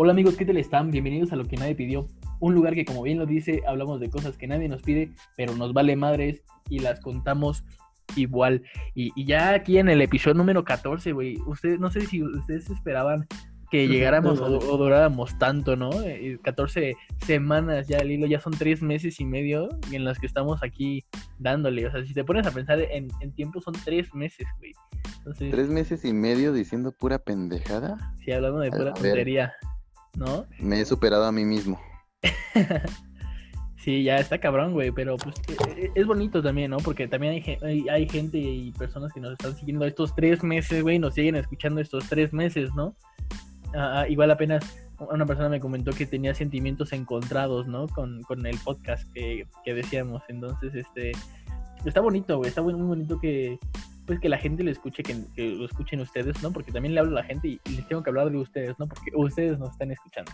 Hola amigos, ¿qué tal están? Bienvenidos a Lo que nadie pidió. Un lugar que como bien lo dice, hablamos de cosas que nadie nos pide, pero nos vale madres y las contamos igual. Y, ya aquí en el episodio número 14, güey, ustedes, no sé si ustedes esperaban que llegáramos o, duráramos tanto, ¿no? 14 eh, semanas ya al hilo, ya son tres meses y medio en las que estamos aquí dándole. O sea, si te pones a pensar en, tiempo, son tres meses, güey. ¿Tres meses y medio diciendo pura pendejada? Sí, hablando de pura tontería. ¿No? Me he superado a mí mismo. sí, ya está cabrón, güey, pero pues e, e, es bonito también, ¿no? Porque también hay, hay, gente y personas que nos están siguiendo estos tres meses, güey, nos siguen escuchando estos tres meses, ¿no? Ah, ah, igual apenas una persona me comentó que tenía sentimientos encontrados, ¿no? Con, el podcast que, decíamos. Entonces, este, está bonito, güey, está muy, muy bonito que, pues que la gente lo escuche, que, lo escuchen ustedes, ¿no? Porque también le hablo a la gente y, les tengo que hablar de ustedes, ¿no? Porque ustedes nos están escuchando.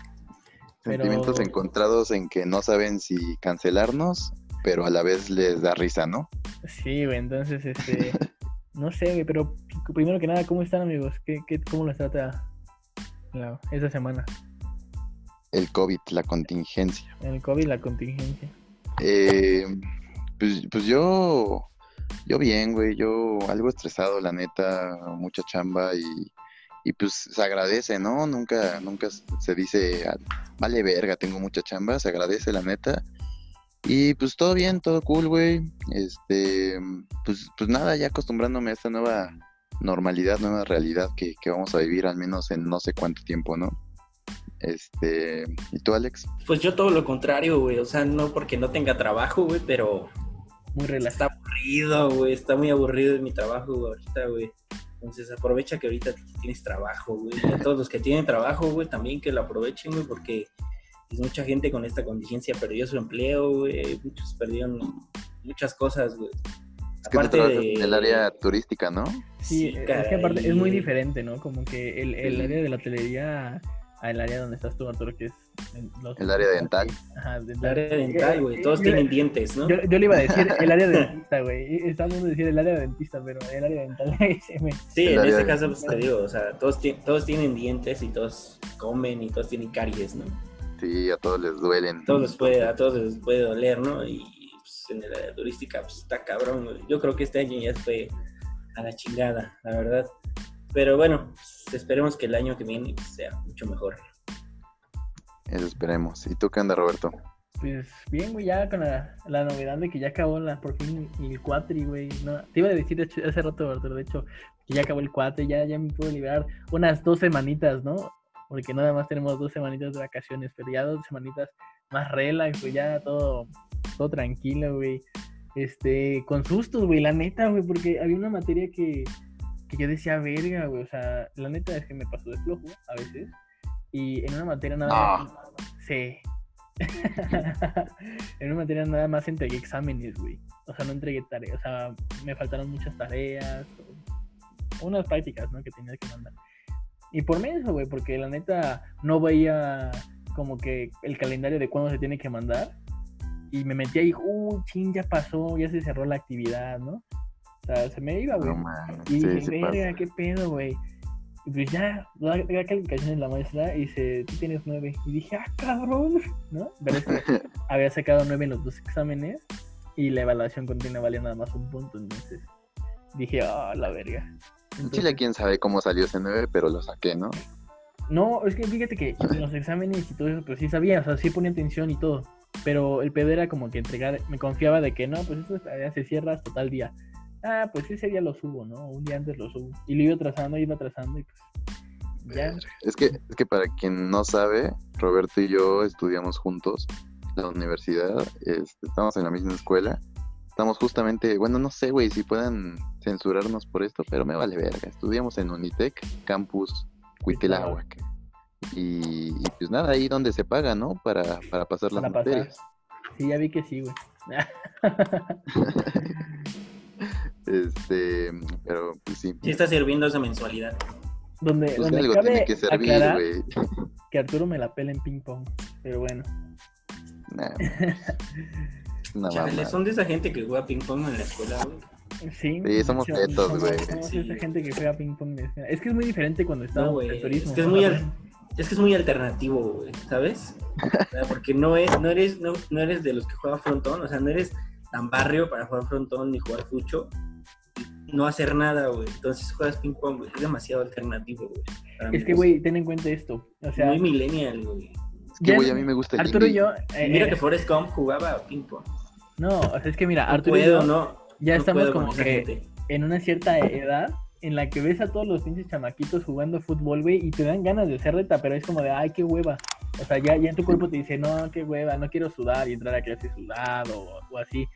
Sentimientos encontrados en que no saben si cancelarnos, pero a la vez les da risa, ¿no? Sí, güey, entonces, este, no sé, güey, pero primero que nada, ¿cómo están, amigos? ¿Qué, qué, cómo les trata esa semana? El COVID, la contingencia. El COVID, la contingencia. Eh, pues, pues yo yo bien, güey, yo algo estresado, la neta, mucha chamba y, y pues se agradece, ¿no? Nunca, nunca se dice, ah, vale verga, tengo mucha chamba, se agradece, la neta. Y pues todo bien, todo cool, güey. Este, pues, pues nada, ya acostumbrándome a esta nueva normalidad, nueva realidad que, que vamos a vivir al menos en no sé cuánto tiempo, ¿no? Este, ¿y tú, Alex? Pues yo todo lo contrario, güey. O sea, no porque no tenga trabajo, güey, pero muy relajado. Está aburrido, güey. Está muy aburrido en mi trabajo ahorita, güey. Entonces aprovecha que ahorita tienes trabajo, güey. a todos los que tienen trabajo, güey, también que lo aprovechen, güey, porque pues, mucha gente con esta contingencia perdió su empleo, güey. Muchos perdieron muchas cosas, güey. Es aparte de... el área turística, ¿no? Sí, es que aparte es muy diferente, ¿no? Como que el, el área de la hotelería al área donde estás tú, Arturo, que es... el área dental. Ajá, El área dental, güey. Todos tienen dientes, ¿no? Yo, yo, le iba a decir el área dentista, güey. Estaba a decir el área dentista, pero el área dental Sí, en este caso, pues te digo, o sea, todos, todos tienen dientes y todos comen y todos tienen caries, ¿no? Sí, a todos les duelen. Todos les puede, a todos les puede doler, ¿no? Y pues, en el área turística, pues está cabrón, güey. Yo creo que este año ya fue a la chingada, la verdad. Pero bueno, esperemos que el año que viene sea mucho mejor. Eso esperemos. ¿Y tú qué onda, Roberto? Pues bien, güey, ya con la, novedad de que ya acabó la, por fin el cuatri, güey. No, te iba a decir hace rato, Arturo, de hecho, que ya acabó el cuatri, ya, ya me puedo liberar unas dos semanitas, ¿no? Porque nada más tenemos dos semanitas de vacaciones, pero ya dos semanitas más relax, güey, ya todo, todo tranquilo, güey. Este, con sustos, güey, la neta, güey, porque había una materia que, que yo decía, verga, güey, o sea, la neta es que me pasó de flojo a veces. Y en una materia nada más. Ah. Sí. en una materia nada más entregué exámenes, güey. O sea, no entregué tareas. O sea, me faltaron muchas tareas. Unas prácticas, ¿no? Que tenía que mandar. Y por eso, güey, porque la neta no veía como que el calendario de cuándo se tiene que mandar. Y me metí ahí, uy, ching, ya pasó, ya se cerró la actividad, ¿no? O sea, se me iba, güey. y dije, verga, qué pedo, güey. Y pues ya, da, da calificación en la maestra y dice, tú tienes nueve. Y dije, ah, cabrón, ¿no? Pero es que había sacado nueve en los dos exámenes y la evaluación continua valía nada más un punto. Entonces dije, ah, la verga. en Chile, quién sabe cómo salió ese nueve, pero lo saqué, ¿no? No, es que fíjate que en los exámenes y todo eso, pues sí sabía, o sea, sí ponía atención y todo. Pero el pedo era como que entregar, me confiaba de que no, pues eso se cierra hasta tal día ah, pues ese día lo subo, ¿no? Un día antes lo subo. Y lo iba trazando, iba trazando y pues ya. Es que, es que para quien no sabe, Roberto y yo estudiamos juntos la universidad, este, estamos en la misma escuela. Estamos justamente, bueno, no sé, güey, si puedan censurarnos por esto, pero me vale verga. Estudiamos en Unitec, campus Cuitláhuac. Y, y, pues nada, ahí donde se paga, ¿no? Para, para pasar las materias. Sí, ya vi que sí, güey. Este, pero pues sí. Sí está sirviendo esa mensualidad. Donde, pues donde algo tiene que servir, güey. Que Arturo me la pela en ping pong, pero bueno. Nah. Chale, son de esa gente que juega ping pong en la escuela, güey. Sí, sí, somos tetos, güey. Somos esa gente que juega ping pong. Es que es muy diferente cuando estamos no, en turismo. Es que es muy, es que es muy alternativo, güey, ¿sabes? O sea, porque no, es, no, eres, no, no eres de los que juega frontón, o sea, no eres tan barrio para jugar frontón ni jugar fucho, no hacer nada, güey. Entonces juegas ping pong, güey. Es demasiado alternativo, güey. para mi Es que, güey, ten en cuenta esto. O sea, Muy millennial, güey. Es que, güey, a mí me gusta el Arturo y yo. eh, Mira eh, que Forrest Gump jugaba ping pong. No, o sea, es que mira, No Arturo y yo no. ya no estamos como que gente. en una cierta edad en la que ves a todos los pinches chamaquitos jugando fútbol, güey, y te dan ganas de hacer reta, pero es como de, ay, qué hueva. O sea, ya, ya en tu cuerpo te dice, no, qué hueva, no quiero sudar y entrar a clase sudado o, o así.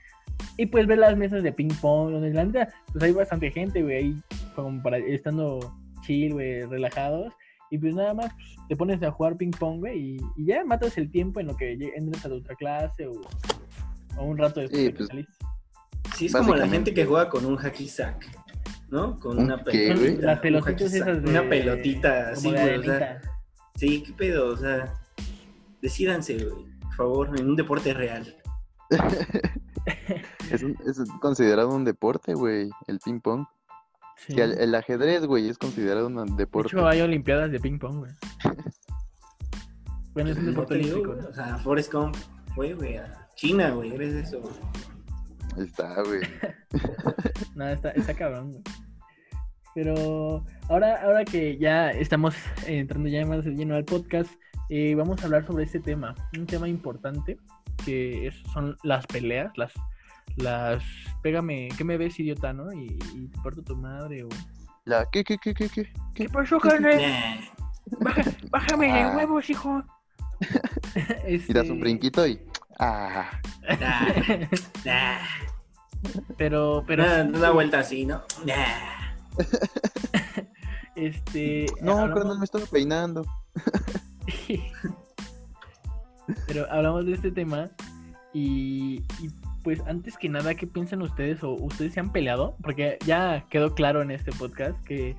Y pues ver las mesas de ping pong, donde la neta, pues hay bastante gente, güey, ahí como para estando chill, güey, relajados. Y pues nada más pues, te pones a jugar ping pong, güey, y, y ya matas el tiempo en lo que entras a tu otra clase o, o un rato después Sí, de que pues, saliste. Sí, es como la gente que juega con un hacky sack, ¿no? Con ¿Un una qué, güey? pelotita. Las un pelotitas sack, esas de... Una pelotita así, de güey. O sea, sí, qué pedo, o sea. Decídanse, güey. Por favor, en un deporte real. Es, un- es considerado un deporte, güey, el ping pong. Sí. Sí, el, el ajedrez, güey, es considerado un De deporte. hecho, hay olimpiadas de ping pong, güey. Bueno, es un No deporte olímpico, ¿no? O sea, Forrest Gump fue, güey, a China, güey. Eres eso, güey. Ahí está, güey. Nada, está, está cabrón, güey. Pero ahora, ahora que ya estamos entrando ya más de lleno al podcast, eh, vamos a hablar sobre este tema. Un tema importante que es- son las peleas, las, las, pégame, ¿qué me ves, idiota, no? Y, y te parto tu madre o... La, ¿qué, qué, qué, qué, qué? ¿Qué pasó, carnal? Nah. Baja- bájame de Ah. huevos, hijo. Y das un Este, brinquito y. Ah, Nah. Nah. Pero, pero... Una, vuelta así, ¿no? Nah. Este... no, hablamos- carnal, me estaba peinando. Pero hablamos de este tema y, y, pues antes que nada, ¿qué piensan ustedes o ustedes se han peleado? Porque ya quedó claro en este podcast que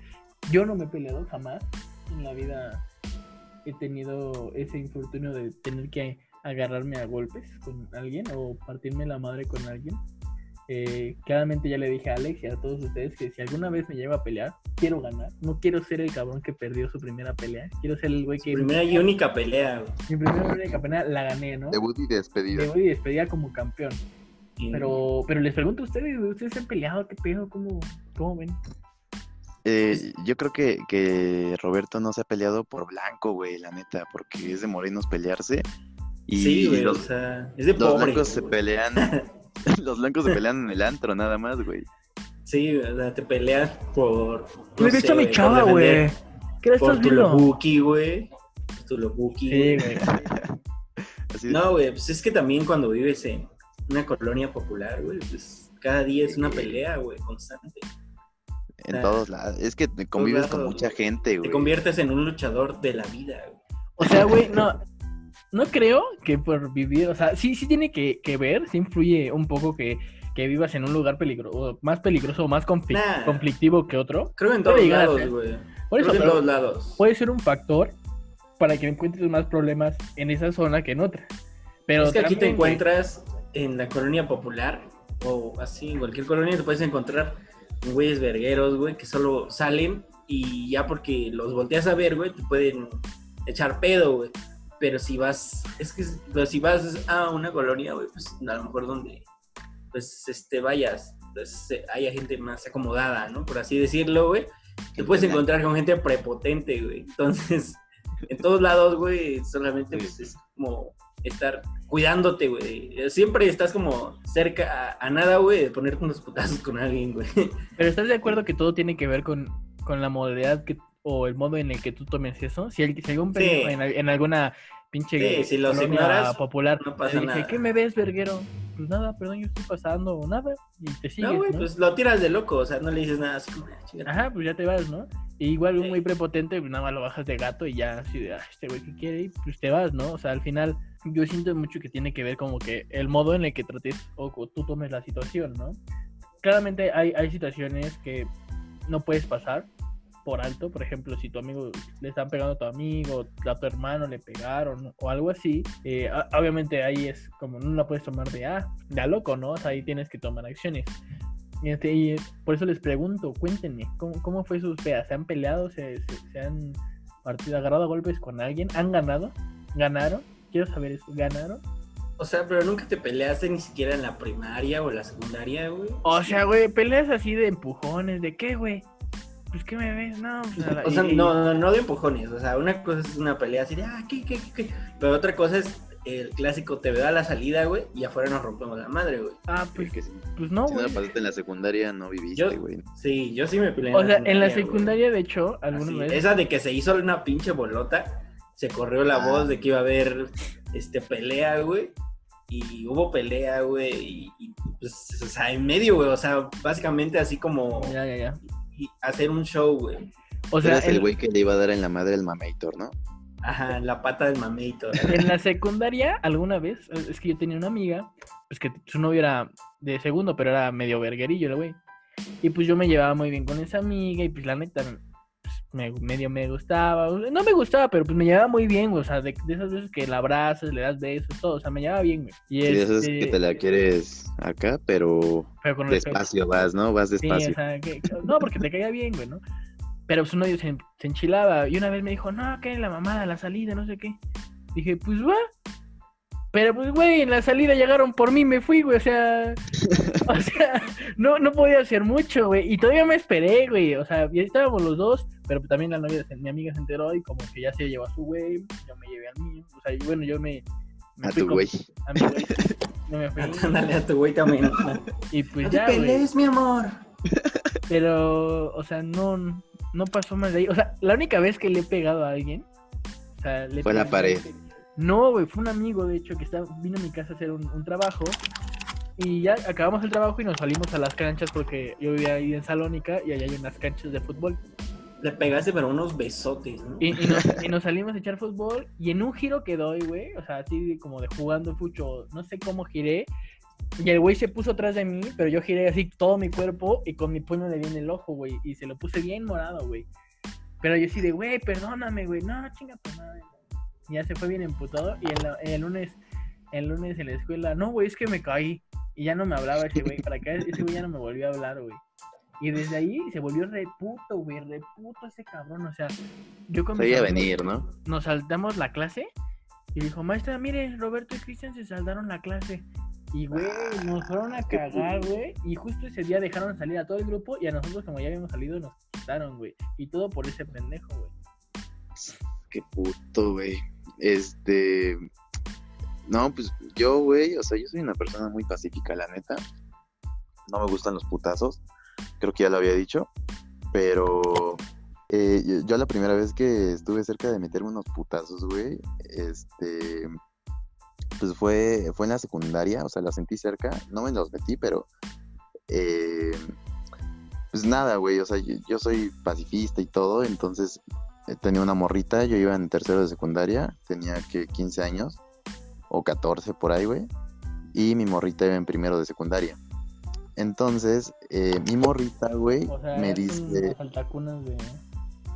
yo no me he peleado jamás en la vida. He tenido ese infortunio de tener que agarrarme a golpes con alguien o partirme la madre con alguien. Eh, claramente ya le dije a Alex y a todos ustedes que si alguna vez me lleva a pelear, quiero ganar. No quiero ser el cabrón que perdió su primera pelea. Quiero ser el güey que... Primera y única pelea. Mi primera única pelea la gané, ¿no? Debut y despedida. Me voy a despedir como campeón. Y- Pero, pero les pregunto a ustedes, ¿ustedes se han peleado? ¿Qué pedo? ¿Cómo, cómo ven? Eh, yo creo que, que Roberto no se ha peleado por blanco, güey, la neta, porque es de morenos pelearse. Y sí, güey, los, o sea, es de los pobre. blancos se pelean. los blancos se pelean en el antro, nada más, güey. Sí, o sea, te peleas por. Me no he visto a mi por chava, güey. ¿Qué le Por estás tu viendo? lobuki, güey. Tu lobuki. Sí, güey. güey. Así de- No, güey, pues es que también cuando vives en una colonia popular, güey, pues cada día es una Sí. pelea, güey, constante. en todos lados. Es que te convives con mucha güey. gente, Te güey. conviertes en un luchador de la vida, güey. O sea, güey, no. No creo que por vivir, o sea, sí, sí tiene que, que ver, sí influye un poco que, que vivas en un lugar peligroso, más peligroso o más conflic- Nah. conflictivo que otro. Creo en todos lados, güey. Por eso, Creo en todos lados. puede ser un factor para que encuentres más problemas en esa zona que en otra. Pero es que aquí te encuentras en la colonia popular o así, en cualquier colonia te puedes encontrar güeyes vergueros, güey, que solo salen y ya porque los volteas a ver, güey, te pueden echar pedo, güey. Pero si vas, es que pero si vas a una colonia, güey, pues a lo mejor donde pues este vayas, pues haya gente más acomodada, ¿no? Por así decirlo, güey. Te puedes encontrar con gente prepotente, güey. Entonces, en todos lados, güey, solamente pues, es como estar cuidándote, güey. Siempre estás como cerca a, a nada, güey, de ponerte unos putazos con alguien, güey. Pero ¿estás de acuerdo que todo tiene que ver con, con la modalidad que, o el modo en el que tú tomes eso? Si, hay- si algún Sí. en, al- en alguna pinche Sí, si los colonia ignoras, popular no pasa dije. ¿qué me ves, verguero? Pues nada, perdón, yo estoy pasando o nada. Y te sigues, no, güey, ¿no? pues lo tiras de loco, o sea, no le dices nada así como, "Ah, chingada". Ajá, pues ya te vas, ¿no? Y igual un Sí. muy prepotente, pues nada más lo bajas de gato y ya así de, "Ah, este güey que quiere, y pues te vas, ¿no? O sea, al final yo siento mucho que tiene que ver como que el modo en el que trates o tú tomes la situación, ¿no? Claramente hay, hay situaciones que no puedes pasar por alto, por ejemplo, si tu amigo le están pegando a tu amigo, a tu hermano le pegaron o algo así, eh, obviamente ahí es como no la puedes tomar de, ah, de a loco, ¿no? O sea, ahí tienes que tomar acciones. Y, este, y por eso les pregunto, cuéntenme, ¿cómo, cómo fue sus peleas? ¿Se han peleado? ¿Se, se- se han partido, agarrado a golpes con alguien? ¿Han ganado? ¿Ganaron? Quiero saber eso. ¿Ganaron? O sea, pero nunca te peleaste ni siquiera en la primaria o la secundaria, güey. O sea, güey, peleas así de empujones, ¿de qué, güey? Pues, ¿qué me ves? No, pues, a la- O sea, y- no, no, no de empujones. O sea, una cosa es una pelea así de, ah, ¿qué, qué, qué, qué? Pero otra cosa es el clásico, te veo a la salida, güey, y afuera nos rompemos la madre, güey. Ah, Pues pues, que sí. pues no, Si no güey. la pasaste en la secundaria, no viviste, Yo- güey. Sí, yo sí me peleé. O sea, en la güey. secundaria, de hecho, alguna Así, vez... Esa de que se hizo una pinche bolota, se corrió la Ah. voz de que iba a haber este pelea, güey. Y hubo pelea, güey. Y, y, pues, o sea, en medio, güey. O sea, básicamente así como Ya, ya, ya. y hacer un show, güey. O sea, el en, güey que le iba a dar en la madre al mamator, ¿no? Ajá, la pata del mameito. en la secundaria, alguna vez, es que yo tenía una amiga, pues que su novio era de segundo, pero era medio verguerillo el güey. Y pues yo me llevaba muy bien con esa amiga y pues la neta, me, medio me gustaba. No me gustaba, pero pues me llevaba muy bien. O sea, de, de esas veces que la abrazas, le das besos, todo. O sea, me llevaba bien, güey. Y Sí, esas este, que te la quieres acá, pero pero con respeto. despacio vas, ¿no? Vas Sí, despacio. o sea, que- que- no, porque te caía bien, güey, ¿no? Pero su novio se, se enchilaba y una vez me dijo, no, que la mamada, la salida, no sé qué. Dije, pues va. Pero pues, güey, en la salida llegaron por mí, me fui, güey, o sea, o sea, no, no podía hacer mucho, güey. Y todavía me esperé, güey, o sea, ya estábamos los dos, pero también la novia, mi amiga se enteró y como que ya se llevó a su güey, yo me llevé al mío, o sea, y bueno, yo me... me A fui tu güey. A mi güey, no me fui. Ándale a tu güey también. Y pues No te ya, güey. pelees, mi amor. Pero, o sea, no, no pasó más de ahí. O sea, la única vez que le he pegado a alguien. O sea, le he Fue a la pegado a pared. alguien. No, güey, fue un amigo, de hecho, que estaba, vino a mi casa a hacer un, un trabajo. Y ya acabamos el trabajo y nos salimos a las canchas porque yo vivía ahí en Salónica y allá hay unas canchas de fútbol. Le pegaste, pero unos besotes, ¿no? Y, y nos, y nos salimos a echar fútbol y en un giro que doy, güey, o sea, así como de jugando fucho, no sé cómo giré. Y el güey se puso atrás de mí, pero yo giré así todo mi cuerpo y con mi puño le di en el ojo, güey. Y se lo puse bien morado, güey. Pero yo así de, güey, perdóname, güey. No, chinga tu madre. Ya se fue bien emputado. Y el, el lunes, el lunes en la escuela, no, güey, es que me caí. Y ya no me hablaba ese güey. Para acá, ese güey ya no me volvió a hablar, güey. Y desde ahí se volvió reputo, güey, reputo ese cabrón. O sea, yo con amigos- venir, ¿no? nos saltamos la clase y dijo, maestra, mire, Roberto y Cristian se saltaron la clase. Y, güey, nos fueron a cagar, güey. Y justo ese día dejaron salir a todo el grupo y a nosotros, como ya habíamos salido, nos quitaron, güey. Y todo por ese pendejo, güey. Qué puto, güey. Este. No, pues yo, güey, o sea, yo soy una persona muy pacífica, la neta. No me gustan los putazos. Creo que ya lo había dicho. Pero eh, yo, la primera vez que estuve cerca de meterme unos putazos, güey, este. Pues fue, fue en la secundaria, o sea, la sentí cerca. No me los metí, pero. eh, pues nada, güey, o sea, yo, soy pacifista y todo, entonces tenía una morrita, yo iba en tercero de secundaria, tenía que 15 años o 14 por ahí, güey, y mi morrita iba en primero de secundaria. Entonces, eh, mi morrita, güey, O sea, me dice, un faltacunas de,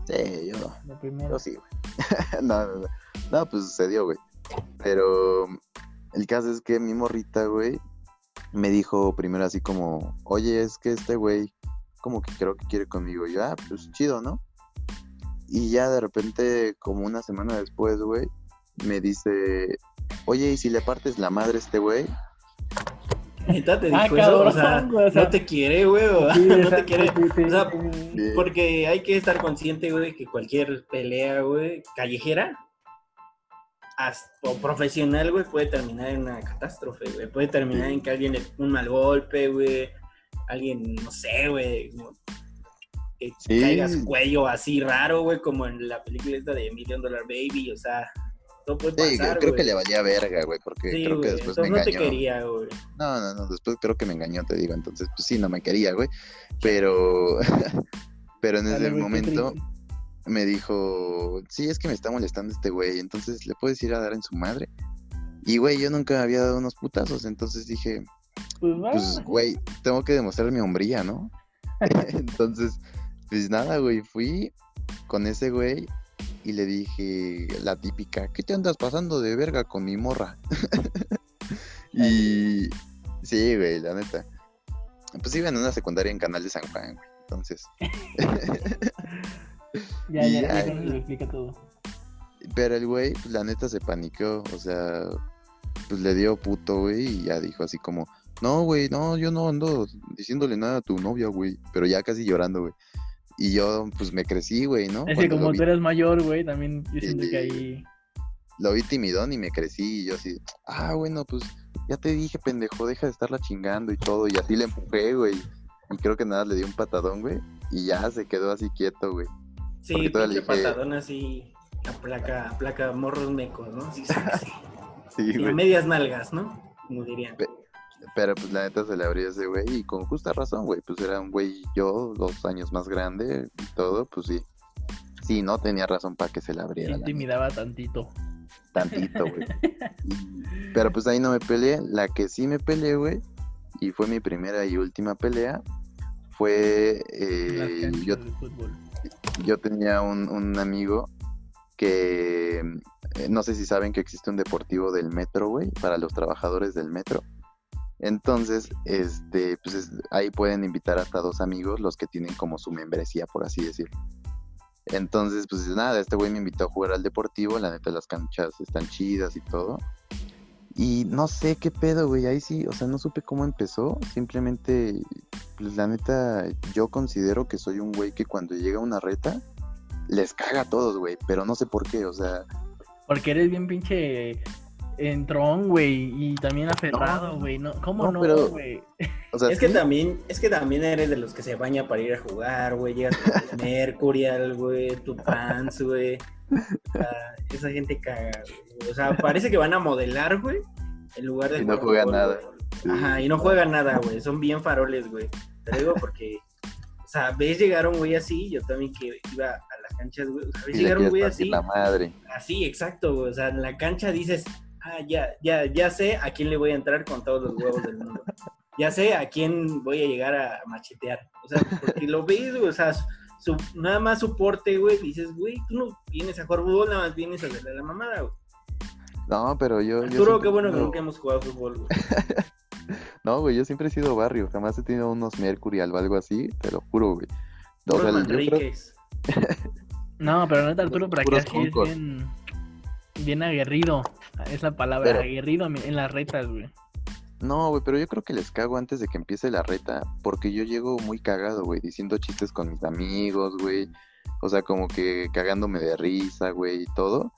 sí, yo, de primero. yo sí, güey. no, no, no, no, pues sucedió, güey. Pero el caso es que mi morrita, güey, me dijo primero así como, oye, es que este güey, como que creo que quiere conmigo. Y yo, ah, pues chido, ¿no? Y ya de repente, como una semana después, güey, me dice, oye, ¿y si le partes la madre a este güey? Neta te Ah, dijo eso, o sea, cabrón, güey, o sea, no te quiere, güey, Sí, no te quiere. sí, sí, o sea. Porque hay que estar consciente, güey, que cualquier pelea, güey, callejera hasta- o profesional, güey, puede terminar en una catástrofe, güey. Puede terminar en que alguien le un mal golpe, güey. Alguien, no sé, güey. Que Sí. caigas cuello así raro, güey, como en la película esta de Million Dollar Baby, o sea, todo puede Sí, pasar, creo güey. que le valía verga, güey, porque Sí, creo que güey, después me no te engañó. quería, güey. No, no, no, después creo que me engañó, te digo. Entonces, pues sí, no me quería, güey. Pero, pero en ese momento me dijo, sí, es que me está molestando este güey, entonces le puedes ir a dar en su madre. Y, güey, yo nunca había dado unos putazos, entonces dije, Pues pues, güey, tengo que demostrar mi hombría, ¿no? entonces, pues nada, güey, fui con ese güey y le dije la típica, ¿qué te andas pasando de verga con mi morra? y sí, güey, la neta. Pues iba en una secundaria en Canal de San Juan, güey. Entonces, Ya, ya, ya, ya, lo explica todo. Pero el güey, pues, la neta se paniqueó, o sea, pues le dio puto, güey, y ya dijo así como, no, güey, no, yo no ando diciéndole nada a tu novia, güey, pero ya casi llorando, güey. Y yo, pues me crecí, güey, ¿no? Es que Cuando como vi- tú eres mayor, güey, también yo siento que ahí... lo vi timidón y me crecí y yo así, ah, bueno, pues ya te dije, pendejo, deja de estarla chingando y todo. Y así le empujé, güey. Y creo que nada, le di un patadón, güey. Y ya se quedó así quieto, güey. Sí, pinche dije- patadón así, a placa, a placa morros mecos, ¿no? Sí, sí, sí. Sí, Sí, a güey. medias nalgas, ¿no? Como dirían. Pe- Pero pues la neta se le abrió ese güey y con justa razón, güey. Pues era un güey yo, dos años más grande y todo, pues sí. Sí, no tenía razón para que se le abriera. la intimidaba tantito. tantito, güey. Pero pues ahí no me peleé. La que sí me peleé, güey, y fue mi primera y última pelea, fue... eh, yo, yo tenía un, un amigo que... eh, no sé si saben que existe un deportivo del metro, güey, para los trabajadores del metro. Entonces, este, pues es- ahí pueden invitar hasta dos amigos, los que tienen como su membresía, por así decirlo. Entonces, pues nada, este güey me invitó a jugar al deportivo, la neta las canchas están chidas y todo. Y no sé qué pedo, güey, ahí sí, o sea, no supe cómo empezó, simplemente, pues la neta, yo considero que soy un güey que cuando llega una reta, les caga a todos, güey, pero no sé por qué, o sea, Porque eres bien pinche entrón, güey, y también aferrado, güey. No, ¿Cómo No, güey? o sea, Es que sí, también, es que también eres de los que se baña para ir a jugar, güey. Llegas con tu Mercurial, güey, tu pants, güey. Esa gente caga, güey. O sea, parece que van a modelar, güey, en lugar de Y no juegan nada. sí. Ajá, y no juegan nada, güey. Son bien faroles, güey. Te digo porque, o sea, ves llegar un güey así, yo también que iba a las canchas, güey. O sea, ves Y le llegar un quieres güey así, la madre. así, exacto, güey. O sea, en la cancha dices, ah, ya, ya, ya sé a quién le voy a entrar con todos los huevos del mundo. Ya sé a quién voy a llegar a machetear. O sea, porque lo ves, güey, o sea, su, nada más su porte, güey, dices, güey, tú no vienes a jugar fútbol, nada más vienes a hacerle la mamada, güey. No, pero yo. yo Arturo, siempre qué bueno que nunca hemos jugado fútbol, güey. No, güey, yo siempre he sido barrio. Jamás he tenido unos Mercurial o algo así, te lo juro, güey. O Puros sea, yo creo- Manriques. No, pero neta, Arturo, para que es bien, bien aguerrido. Es la palabra, Pero- aguerrido en las retas, güey. No, güey, pero yo creo que les cago antes de que empiece la reta, porque yo llego muy cagado, güey, diciendo chistes con mis amigos, güey. O sea, como que cagándome de risa, güey, y todo.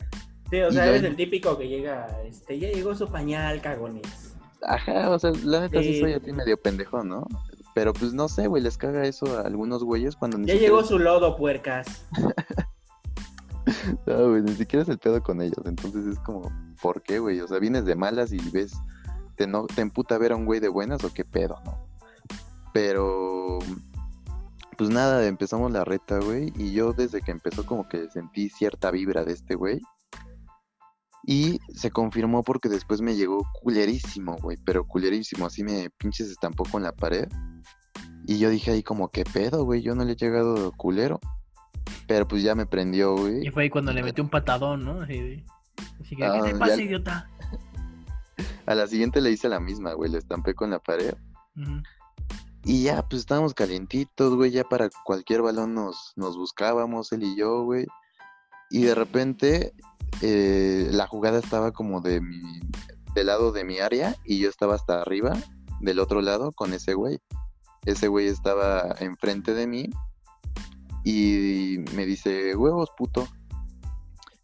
Sí, o Y sea, eres el típico que llega, este, ya llegó su pañal, cagones. Ajá, o sea, la neta sí Sí. soy a ti medio pendejo, ¿no? Pero pues no sé, güey, les caga eso a algunos güeyes cuando ni Ya siquiera llegó su lodo, puercas. No, güey, ni siquiera es el pedo con ellos. Entonces es como, ¿por qué, güey? O sea, vienes de malas y ves, te, no, te emputa ver a un güey de buenas o qué pedo, ¿no? Pero, pues nada, empezamos la reta, güey. Y yo desde que empezó como que sentí cierta vibra de este güey. Y se confirmó porque después me llegó culerísimo, güey. Pero culerísimo, así me pinches estampó con la pared. Y yo dije ahí como, ¿qué pedo, güey? Yo no le he llegado culero. Pero pues ya me prendió, güey. Y fue ahí cuando le metió un patadón, ¿no? Así, que, Ah, ¿qué te ya- pasa, idiota? A la siguiente le hice la misma, güey, le estampé con la pared. Y ya, pues estábamos calientitos, güey, ya para cualquier balón nos, nos buscábamos, él y yo, güey. Y de repente eh, la jugada estaba como de mi, del lado de mi área y yo estaba hasta arriba, del otro lado, con ese güey. Ese güey estaba enfrente de mí y me dice, huevos, puto.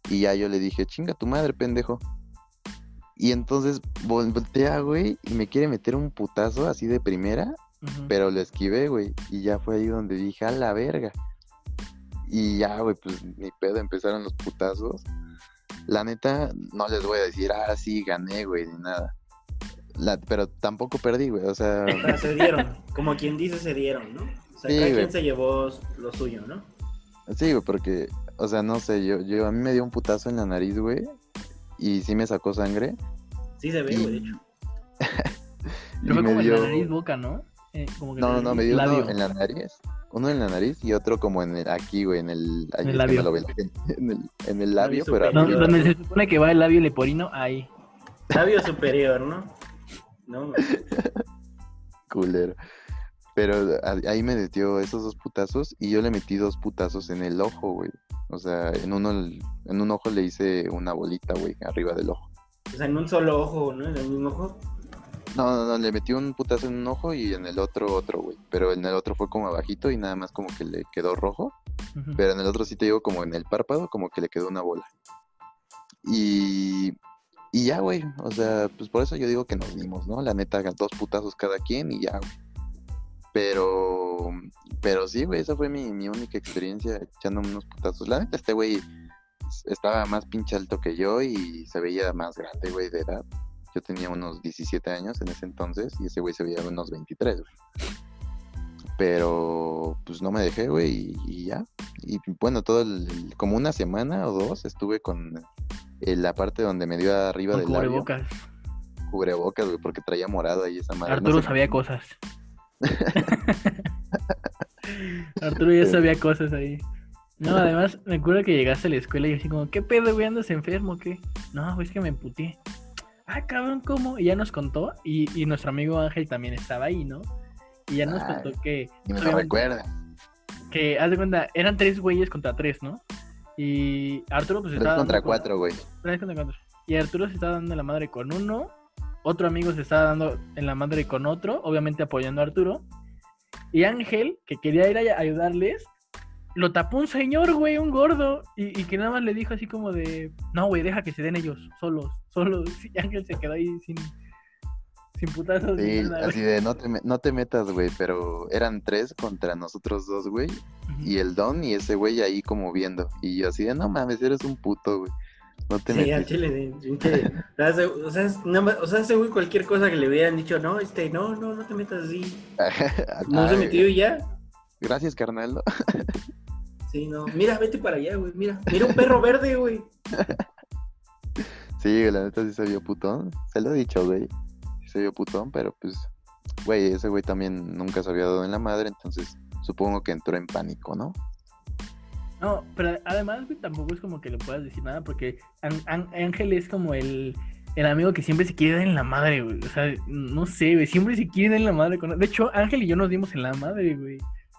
Y ya yo le dije, chinga tu madre, pendejo. Y entonces vol- voltea, güey, y me quiere meter un putazo así de primera, pero lo esquivé, güey. Y ya fue ahí donde dije, a la verga. Y ya, güey, pues ni pedo, empezaron los putazos. La neta, no les voy a decir, ah, sí, gané, güey, ni nada. La- pero tampoco perdí, güey, o sea, O sea, se dieron. Como quien dice, se dieron, ¿no? O sea, Sí, cada güey. quien se llevó lo suyo, ¿no? sí, güey, porque, o sea, no sé, yo, yo, a mí me dio un putazo en la nariz, güey, y sí me sacó sangre. Sí se ve, Y- güey, de hecho. Pero fue me como en dio... la nariz boca, ¿no? Eh, como que No, no, en no, me dio uno labio. en la nariz, uno en la nariz y otro como en el, aquí, güey, en el, En el labio. lo en el, en el labio, Labio pero superior. No, arriba. donde se supone que va el labio leporino, ahí. Labio superior, ¿no? No, güey. culero. Pero a- ahí me metió esos dos putazos y yo le metí dos putazos en el ojo, güey. O sea, en uno, en un ojo le hice una bolita, güey, arriba del ojo. O sea, en un solo ojo, ¿no? En el mismo ojo. No, no, no, le metí un putazo en un ojo y en el otro otro, güey. Pero en el otro fue como abajito y nada más como que le quedó rojo. Pero en el otro sí te digo como en el párpado, como que le quedó una bola. Y, y ya, güey. O sea, pues por eso yo digo que nos dimos, ¿no? La neta, dos putazos cada quien y ya, güey. Pero, pero sí, güey, esa fue mi, mi única experiencia echándome unos putazos. La neta, este güey estaba más pinche alto que yo y se veía más grande, güey, de edad. Yo tenía unos 17 años en ese entonces y ese güey se veía unos 23, güey. Pero pues no me dejé, güey, y, y ya. Y bueno, todo el, como una semana o dos estuve con eh, la parte donde me dio arriba del labio. cubrebocas. Cubrebocas, güey, porque traía morado ahí esa madre. no Arturo sé- sabía cosas. Arturo ya sabía cosas ahí. No, además, me acuerdo que llegaste a la escuela y yo así como, ¿qué pedo, güey? ¿Andas enfermo qué? No, güey, es que me emputé. Ah, cabrón, ¿cómo? Y ya nos contó, y, y nuestro amigo Ángel también estaba ahí, ¿no? Y ya nos Ay, contó que, Ni me lo recuerda. que, haz de cuenta, eran tres güeyes contra tres, ¿no? Y Arturo pues Tres estaba... contra dando con- cuatro, güey. Tres contra cuatro. Y Arturo se estaba dando la madre con uno. Otro amigo se estaba dando en la madre con otro, obviamente apoyando a Arturo. Y Ángel, que quería ir a ayudarles, lo tapó un señor, güey, un gordo. Y, y que nada más le dijo así como de, no, güey, deja que se den ellos, solos, solos. Y Ángel se quedó ahí sin, sin putazos. Sí, nada, así de no te, no te metas, güey, pero eran tres contra nosotros dos, güey. güey. Y el Don y ese güey ahí como viendo. Y yo así de, no mames, eres un puto, güey. No te Sí, al chile, o sea, es- nada más- o sea, ese güey cualquier cosa que le hubieran dicho, no, este, no, no, no te metas así. No se metió y ya. Gracias, carnal. ¿no? Sí, no. Mira, vete para allá, güey. Mira, mira un perro verde, güey. Sí, la neta sí se vio putón. Se lo he dicho, güey. Sí se vio putón, pero pues, güey, ese güey también nunca se había dado en la madre, entonces supongo que entró en pánico, ¿no? No, pero además, güey, tampoco es como que le puedas decir nada, porque An- An- Ángel es como el, el amigo que siempre se quiere dar en la madre, güey. O sea, no sé, güey, siempre se quiere dar en la madre. Con... De hecho, Ángel y yo nos dimos en la madre, güey.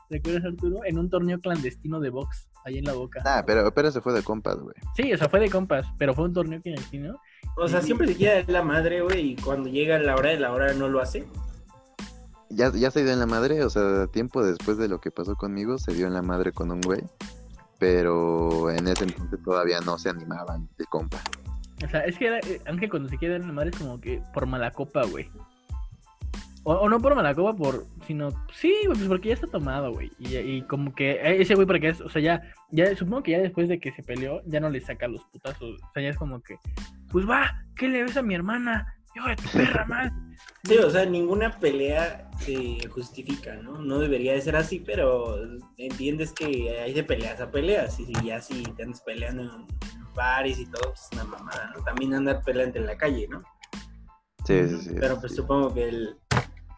¿Te acuerdas, Arturo? En un torneo clandestino de box, ahí en la boca. Ah, pero, pero se fue de compas, güey. Sí, o sea, fue de compas, pero fue un torneo clandestino. O sea, siempre se quiere dar la madre, güey, y cuando llega la hora de la hora no lo hace. Ya, ya se dio en la madre, o sea, tiempo después de lo que pasó conmigo, se dio en la madre con un güey. Pero en ese entonces todavía no se animaban de compa. O sea, es que eh, Ángel cuando se quiere madre es como que por mala copa, güey. O, no por mala copa, por, sino, sí, güey, pues porque ya está tomado, güey. Y, como que eh, ese güey, para que es, o sea, ya, ya, supongo que ya después de que se peleó, ya no le saca los putazos. O sea, ya es como que, pues va, ¿qué le ves a mi hermana? Hijo de tu perra, man. Sí, o sea, ninguna pelea se justifica, ¿no? No debería de ser así, pero entiendes que hay de peleas a peleas. Y si ya si te andas peleando en bares y todo, pues es una mamada, ¿no? También andar peleando en la calle, ¿no? Sí, sí, sí. Pero pues sí. supongo que él,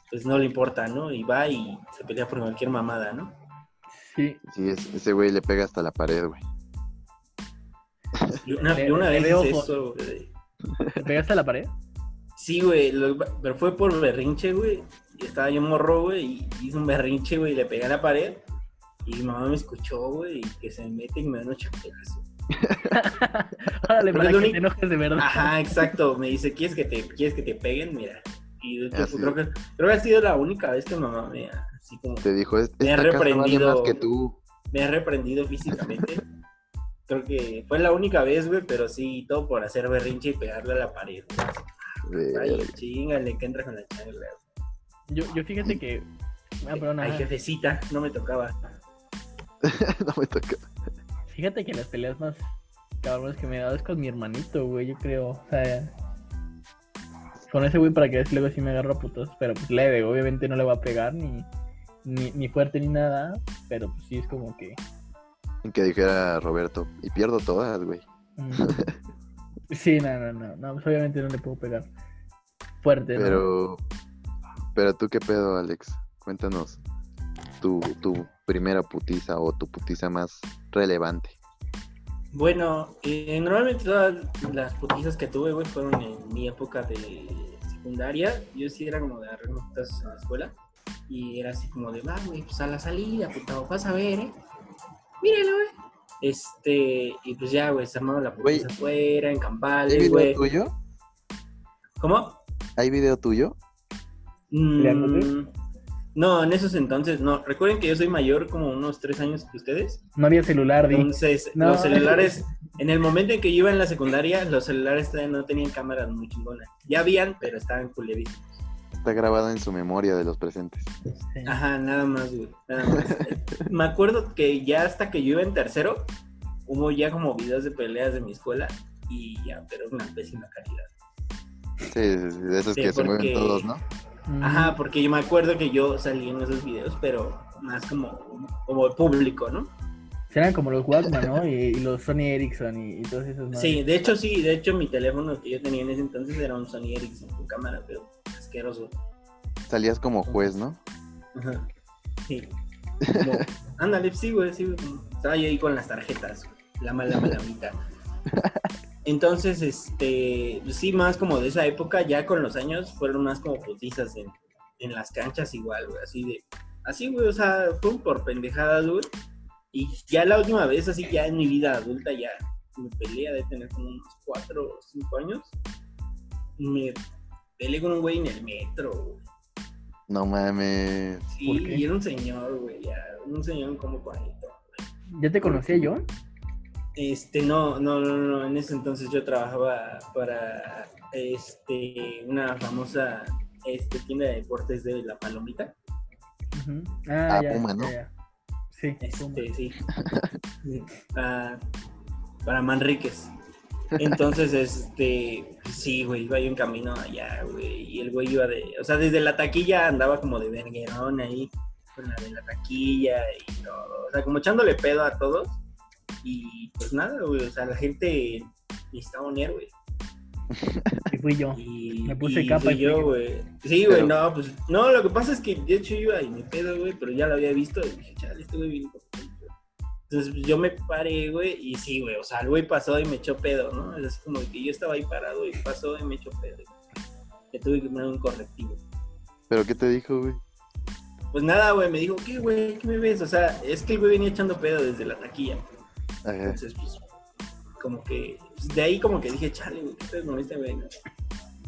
pues no le importa, ¿no? Y va y se pelea por cualquier mamada, ¿no? Sí, Sí, es- ese güey le pega hasta la pared, güey. Y una, Le- y una le vez veo hice ojo. eso, güey. ¿te pegaste a la pared? Sí, güey, lo- pero fue por berrinche, güey. Y estaba yo morro, güey, y hice un berrinche, güey, y le pegué a la pared. Y mi mamá me escuchó, güey, y que se mete y me da un chanclazo. Órale, para que te único- enojes de verdad. Ajá, exacto. Me dice, ¿quieres que te, ¿quieres que te peguen? Mira. Y yo Así creo, que, creo que ha sido la única vez que mamá me, así como, Te dijo, "Es- Me ha esta vale reprendido. más que tú. me ha reprendido físicamente. creo que fue la única vez, güey, pero sí, todo por hacer berrinche y pegarle a la pared. güey. Ay, chingale, que entra con la chancla. Yo, yo fíjate que. Ah, Ay, jefecita, no me tocaba. no me toca. Fíjate que las peleas más cabrones que me he dado es con mi hermanito, güey, yo creo. O sea, con ese güey para que veas luego sí me agarro a putos, pero pues leve, obviamente no le va a pegar ni, ni, ni fuerte ni nada, pero pues sí es como que. Que dijera Roberto, y pierdo todas, güey. mm, sí, no, no, no, no, pues obviamente no le puedo pegar fuerte, ¿no? Pero, pero tú qué pedo, Alex. Cuéntanos tu, tu primera putiza o tu putiza más relevante. Bueno, eh, normalmente todas las putizas que tuve, güey, fueron en mi época de secundaria. Yo sí era como de unos putazos en la escuela. Y era así como de, va, güey, pues a la salida, puta, vas a ver, ¿eh? Míralo, güey. Este, y pues ya, güey, se armaba la putiza afuera, en ¿Hay campales, video güey. tuyo? ¿Cómo? ¿Hay video tuyo? Mm, no, en esos entonces, no. Recuerden que yo soy mayor como unos tres años que ustedes. No había celular, di. Entonces, No. los celulares, en el momento en que yo iba en la secundaria, los celulares todavía no tenían cámaras muy chingonas. Ya habían, pero estaban culerísimos. Está grabado en su memoria de los presentes. Sí. Ajá, nada más, güey. Nada más. Me acuerdo que ya hasta que yo iba en tercero, hubo ya como videos de peleas de mi escuela y ya, pero una pésima calidad. Sí, sí, sí, de esos Sí, que se mueven porque- todos, ¿no? Ajá, porque yo me acuerdo que yo salí en esos videos, pero más como, como público, ¿no? Eran como los Walkman, ¿no? Y, y los Sony Ericsson y, y todos esos más. Sí, de hecho sí, de hecho mi teléfono que yo tenía en ese entonces era un Sony Ericsson con cámara, pero asqueroso. Salías como juez, ¿no? Ajá. Sí. Como, ándale, sí, güey, sí, güey. Estaba yo ahí con las tarjetas, la mala malamita. Entonces, este, sí, más como de esa época, ya con los años, fueron más como putizas en, en las canchas igual, güey, así de, así, güey, o sea, fue por pendejadas, güey. Y ya la última vez, así ya en mi vida adulta, ya me peleé de tener como unos cuatro o cinco años. Me peleé con un güey en el metro, güey. No mames. Sí, ¿Por qué? y era un señor, güey, ya, un señor como 40. ¿Ya te conocía yo? Este, no, no, no, no, en ese entonces yo trabajaba para, este, una famosa, este, tienda de deportes de La Palomita. Ujú. Ah, Ah, ya, Puma, ¿no? ya, ya. Sí, Puma. Este, sí. Ah, para Manríquez. Entonces, este, sí, güey, iba yo en camino allá, güey, y el güey iba de, o sea, desde la taquilla andaba como de verguerón ahí, con la de la taquilla y todo, o sea, como echándole pedo a todos, y pues nada, güey, o sea, la gente necesitaba un héroe, Y fui yo. y, Me puse y capa fui y yo, güey, sí, güey, Pero- no, pues, no, lo que pasa es que de hecho iba y me pedo, güey, pero ya lo había visto, y dije, chale, este güey viene con entonces pues, yo me paré, güey, y sí, güey, o sea, el güey pasó y me echó pedo, ¿no? Es como que yo estaba ahí parado y pasó y me echó pedo. Le tuve que poner un correctivo. ¿Pero qué te dijo, güey? Pues nada, güey, me dijo, ¿qué, güey? ¿Qué me ves? O sea, es que el güey venía echando pedo desde la taquilla. Ajá. Entonces, pues, como que, de ahí como que dije, chale, güey, ¿qué pedo con este güey? no?".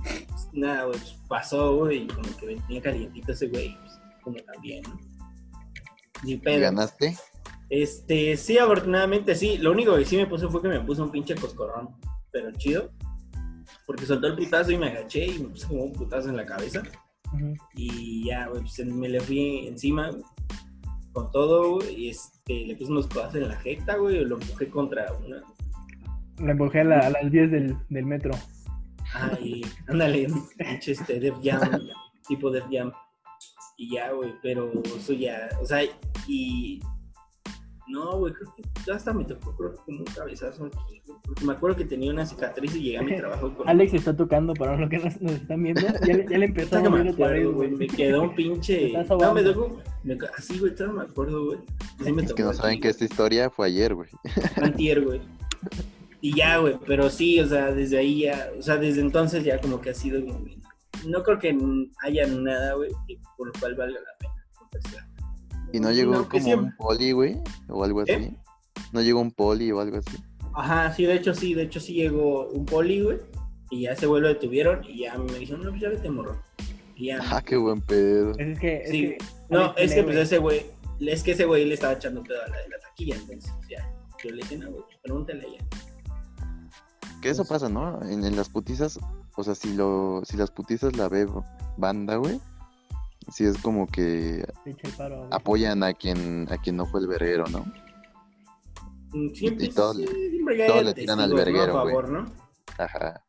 Pues, nada, güey, pues, pasó, güey, y como que venía calientito ese güey, pues, como también, ¿no? Ni ¿Y pedo. ganaste? Este, sí, afortunadamente sí. Lo único que sí me puso fue que me puso un pinche coscorrón, pero chido. Porque soltó el putazo y me agaché y me puse como un putazo en la cabeza. Y ya, güey, pues me le fui encima güey, con todo, güey. Y este, le puse unos codazos en la jeta, güey, y lo empujé contra una. Lo empujé a, la- a las 10 del, del metro. Ay, ándale, un pinche este, Def Jam, tipo Def Jam. Y ya, güey, pero eso ya, o sea, y. No, güey, creo que ya hasta me tocó, creo que como un cabezazo aquí, Porque me acuerdo que tenía una cicatriz y llegué a mi trabajo con. Alex está tocando para los que nos, nos están viendo. Ya, le- ya le empezó a mover otra vez, acuerdo, güey, me quedó un pinche. No, me tocó. me Así, güey, todavía me acuerdo, güey. Sí me Es que no aquí, saben que esta historia fue ayer, güey. Antier, güey. Y ya, güey, pero sí, o sea, desde ahí ya, o sea, desde entonces ya como que ha sido como No creo que haya nada, güey, por lo cual valga la pena. Y no llegó No, como siempre- un poli, güey, o algo así. ¿Eh? No llegó un poli o algo así. Ajá, sí, de hecho sí, de hecho sí llegó un poli, güey, y ya ese güey lo detuvieron y ya me dijeron, no, pues ya vete, morro. Y ya. Ah, qué buen pedo. Es que, es Sí, que- no, es que pues ese güey, es que ese güey le estaba echando pedo a la de la taquilla, entonces ya. Yo le dije, no, güey, pregúntale a eso pasa, ¿no? En, en las putizas, o sea, si lo, si las putizas la ve banda, güey, sí es como que paro, apoyan a quien, a quien no fue el verguero, ¿no? Mm, Siempre, Y todo- sí, siempre le tiran al verguero, güey. Ajá.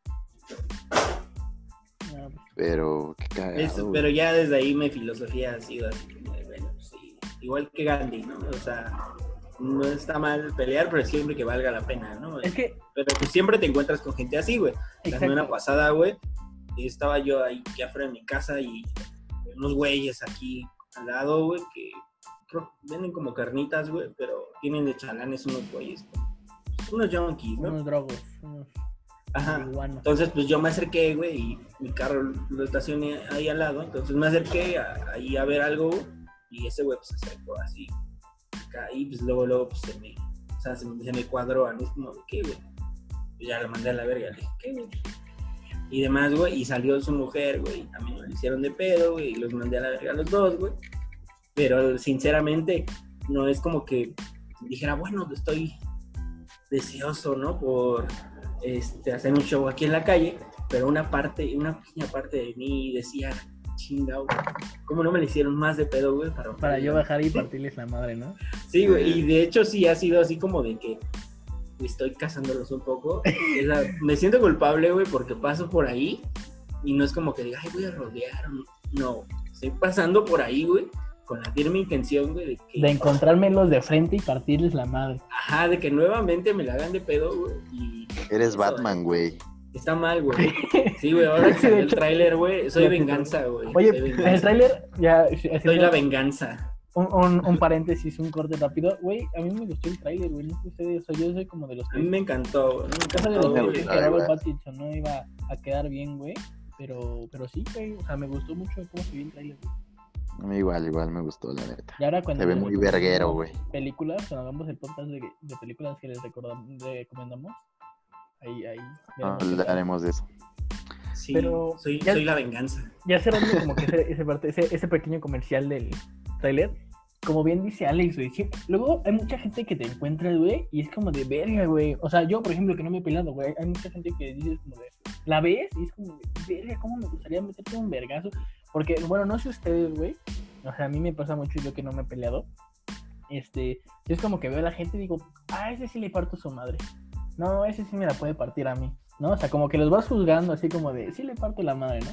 Ah, pues, Pero, qué cagado. Es- güey. pero ya desde ahí mi filosofía ha sido así como de, bueno, pues, sí, igual que Gandhi, ¿no? O sea, no está mal pelear, pero siempre que valga la pena, ¿no? Es que, Pero pues siempre te encuentras con gente así, güey. La semana pasada, güey, estaba yo ahí afuera de mi casa y unos güeyes aquí al lado, güey, que creo venden como carnitas, güey, pero tienen de chalanes unos güeyes, unos junkies, ¿no? Unos drogos. Unos... Ajá. Entonces, pues yo me acerqué, güey, y mi carro lo estacioné ahí al lado. Entonces me acerqué a- ahí a ver algo, y ese güey pues, se acercó así. Acá, y pues luego, luego, pues se me, o sea, se cuadró a mí, como, ¿qué, güey? Pues ya lo mandé a la verga, le dije, ¿qué, güey? Y demás, güey, y salió su mujer, güey, también lo hicieron de pedo, güey, y los mandé a la verga a los dos, güey. Pero sinceramente, no es como que dijera, bueno, estoy deseoso, ¿no? Por este, hacer un show aquí en la calle, pero una parte, una pequeña parte de mí decía, chingado, ¿cómo no me le hicieron más de pedo, güey? Para, Para yo bajar y partirles la madre, ¿no? Sí, güey, y de hecho sí ha sido así como de que estoy cazándolos un poco. O sea, me siento culpable, güey, porque paso por ahí y no es como que diga, ay, voy a rodear. No, estoy pasando por ahí, güey, con la firme intención, güey, de que... De encontrármelos de frente y partirles la madre. Ajá, de que nuevamente me la hagan de pedo, güey, y... Eres Eso, Batman, güey. Está mal, güey. Sí, güey, ahora que Sí, salió el tráiler, güey, soy venganza, güey. Oye, soy en el venganza. tráiler, ya Soy la venganza. un, un, un paréntesis, un corte rápido. Güey, a mí me gustó el tráiler, güey. No sé ustedes, yo soy como de los A que... mí me encantó, güey. Me Casa de los que Robert. Pattinson no iba a quedar bien, güey. Pero, pero sí, güey. O sea, me gustó mucho cómo se vio el tráiler, güey. A igual, igual me gustó, la neta. Y ahora cuando Se ve muy verguero, güey. Películas, cuando hagamos el podcast de, de películas que les recomendamos, ahí, ahí. Hablaremos de eso. Sí, Pero soy, ya- soy la venganza. Ya cerrando como que ese, ese, parte- ese, ese pequeño comercial del tráiler, como bien dice Alex, güey, sí, luego hay mucha gente que te encuentra, güey, y es como de verga, güey. O sea, yo, por ejemplo, que no me he pelado, güey, hay mucha gente que dice como de, la ves y es como de, verga, ¿cómo me gustaría meterte un vergazo? Porque, bueno, no sé ustedes, güey, o sea, a mí me pasa mucho yo que no me he peleado. Este, yo es como que veo a la gente y digo, ah, ese sí le parto su madre. No, ese sí me la puede partir a mí, ¿no? O sea, como que los vas juzgando así como de, sí le parto la madre, ¿no?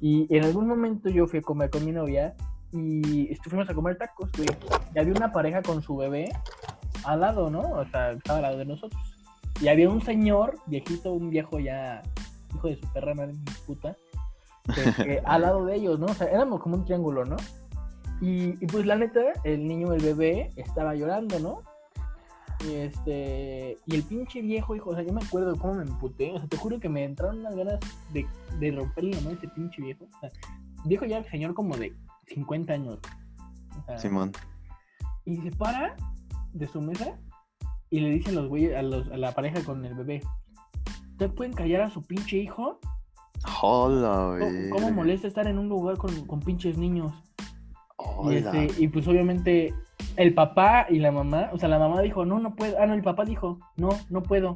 Y en algún momento yo fui a comer con mi novia y fuimos a comer tacos, güey. Y había una pareja con su bebé al lado, ¿no? O sea, estaba al lado de nosotros. Y había un señor, viejito, un viejo ya, hijo de su perra madre, puta, que- que al lado de ellos, ¿no? O sea, éramos como un triángulo, ¿no? Y, y pues la neta, el niño, el bebé, estaba llorando, ¿no? Y este, y el pinche viejo, hijo, o sea, yo me acuerdo cómo me emputé, o sea, te juro que me entraron unas ganas de, de romperle la mano a ese pinche viejo. O sea, viejo ya el señor como de 50 años. O sea, Simón. y se para de su mesa y le dicen los güeyes a, los, a la pareja con el bebé. ¿Ustedes pueden callar a su pinche hijo? Hola, ¿Cómo, cómo molesta estar en un lugar con, con pinches niños? Y, este, y pues obviamente el papá y la mamá, o sea, la mamá dijo, no, no puedo. Ah, no, el papá dijo, no, no puedo.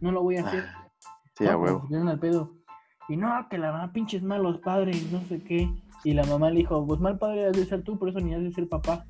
No lo voy a hacer. Sí, No, a pues, huevo. al pedo. Y no, que la mamá, pinches malos padres, no sé qué. Y la mamá le dijo, pues mal padre has de ser tú, por eso ni has de ser papá.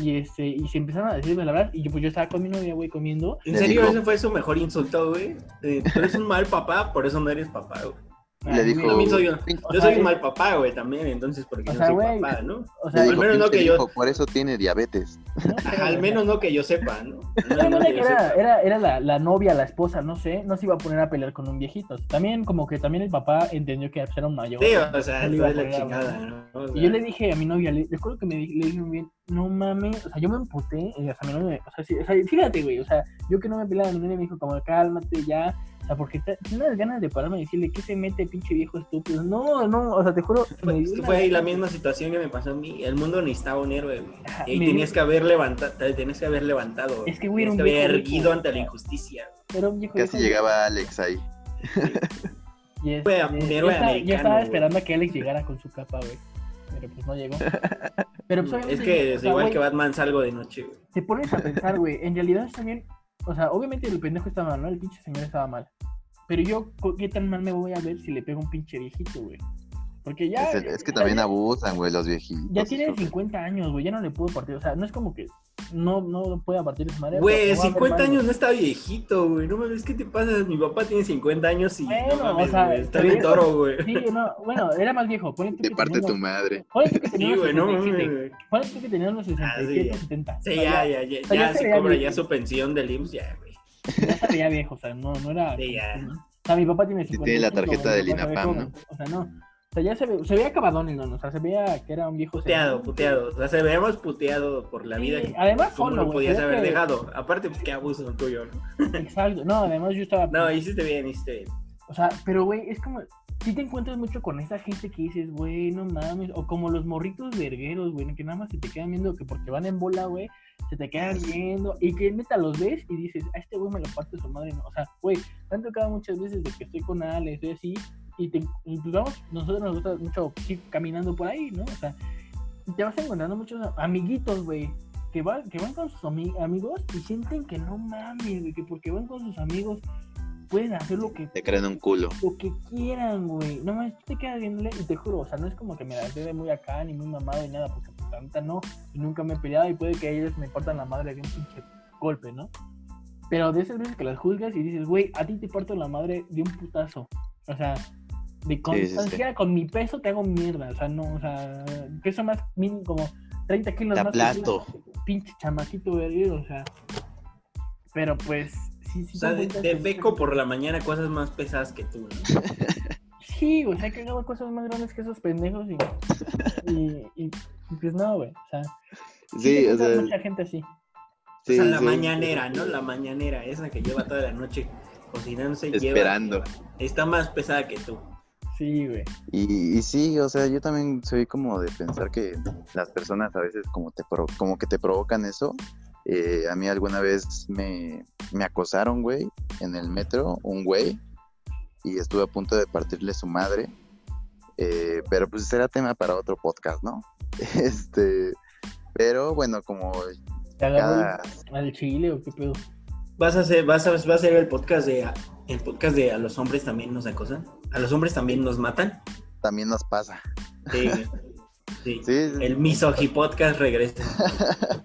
Y este, y se empezaron a decirme la verdad. Y yo, pues yo estaba con mi novia, güey, comiendo. ¿En serio ese fue su mejor insulto, güey? Eh, Tú eres un mal papá, por eso no eres papá, güey. Y le dijo. soy yo. "Pin- O Yo sea, soy un eh, mal papá, güey, también, entonces, porque o no sea, soy güey, papá, ¿no? O sea, al dijo, menos no "Pinche que yo- Por eso tiene diabetes. no, Al menos no que yo sepa, ¿no? No, no no, que yo era, sepa. era, era la, la novia, la esposa, no sé, no se iba a poner a pelear con un viejito. También como que también el papá entendió que era un mayor. Sí, o sea, Él iba a la chingada, hablar. ¿no? O Y yo le dije a mi novia, le, recuerdo que me le dije muy bien, no mames, o sea, yo me emputé, y, o sea, mi novia, o sea, sí, o sea, fíjate, güey, o sea, yo que no me peleaba, mi novia me dijo como, cálmate ya, sea, porque te- tenía unas ganas de pararme y decirle, ¿qué se mete, pinche viejo estúpido? No, no, o sea, te juro, Fue, fue ahí la misma situación que me pasó a mí. El mundo necesitaba un héroe, güey. Ajá, Y tenías que haber levantado, tenías que haber levantado. Es que, güey, era un que haber viejo erguido ante la injusticia. era un viejo Casi viejo, llegaba Alex ahí. Fue un yo héroe estaba- Yo americano, estaba güey. esperando a que Alex llegara con su capa, güey, pero pues no llegó. Pero pues Es que o es sea, igual güey, que Batman salgo de noche, güey. te pones a pensar, güey, en realidad bien, o sea, obviamente el pendejo estaba mal, ¿no? El pinche señor estaba mal. Pero yo, ¿qué tan mal me voy a ver si le pego un pinche viejito, güey? Porque ya... Es, el- es que también ya- abusan, güey, los viejitos. Ya tiene hijos de- 50 años, güey, ya no le puedo partir, o sea, no es como que no, no pueda partir su madre. Güey, pero me voy a ver 50 mal, años no está viejito, güey. No mames, ¿qué te pasa? Mi papá tiene 50 años y Bueno, no mames, o sea, güey, está de toro, güey. Sí, no, bueno, era más viejo, ponle tú De que parte tenía tu madre. que tenía Sí, güey, no mames, 67, güey. que tenía unos 67, Ah, sí. 70. Sí, o sea, ya, ya, ya, sea, ya ya se cobra ya bien. su pensión del IMSS, ya, güey. ya veía viejo, o sea, no, no era... Sí, ya. O sea, mi papá tiene Sí tiene la 55, tarjeta del INAPAM, joven, O sea, no. Sea, ya se, ve, se veía acabadón el nono, o sea, se veía que era un viejo. Puteado, puteado. O sea, se veíamos puteado por la Sí, vida. además ¿Cómo solo, lo podías haber que- dejado? Aparte, pues qué abuso tuyo, ¿no? Exacto, no, además yo estaba. No, hiciste bien, hiciste bien. O sea, pero güey, es como. Si te encuentras mucho con esa gente que dices, güey, no mames. O como los morritos vergueros, güey, que nada más se te quedan viendo que porque van en bola, güey, se te quedan viendo. Y que neta los ves y dices, a este güey me lo parte su madre. No. O sea, güey, me han tocado muchas veces de que estoy con Ale, estoy así. Y, te, vamos, nosotros nos gusta mucho ir caminando por ahí, ¿no? O sea, te vas encontrando muchos amiguitos, güey, que van, que van con sus ami- amigos y sienten que no mames, güey, que porque van con sus amigos pueden hacer lo que Te creen un culo. lo que quieran, güey. No más, tú te quedas viéndole y te juro, o sea, no es como que me la de muy acá ni muy mamado ni nada, porque pues neta no, y nunca me he peleado y puede que ellos me partan la madre de un pinche golpe, ¿no? Pero de esas veces que las juzgas y dices, güey, a ti te parto la madre de un putazo. O sea, de con, Sí, sí, tan sí. siquiera con mi peso te hago mierda. O sea, no, o sea, peso más mínimo como 30 kilos Te más. aplasto. Pinche chamaquito verguero, o sea. Pero pues, sí, sí. O sea, de- te beco por la mañana cosas más pesadas que tú, ¿no? Sí, o sea, que hago cosas más grandes que esos pendejos y, y, y, y pues no, güey. O sea, Sí, o sea, mucha gente así. sí, o sea, la sí. mañanera, ¿no? La mañanera, esa que lleva toda la noche cocinándose. lleva- Esperando. está más pesada que tú. Sí, güey. Y, y sí, o sea, yo también soy como de pensar que las personas a veces como, te pro- como que te provocan eso. Eh, a mí alguna vez me, me acosaron, güey, en el metro, un güey, y estuve a punto de partirle su madre. Eh, pero pues será tema para otro podcast, ¿no? Este, pero bueno, como ¿Te agarró cada... al chile o qué pedo? ¿Vas a hacer, vas a, vas a hacer el podcast de el podcast de a los hombres también nos acosan? ¿A los hombres también nos matan? también nos pasa. Sí. sí. Sí, El Misogi Podcast regresa.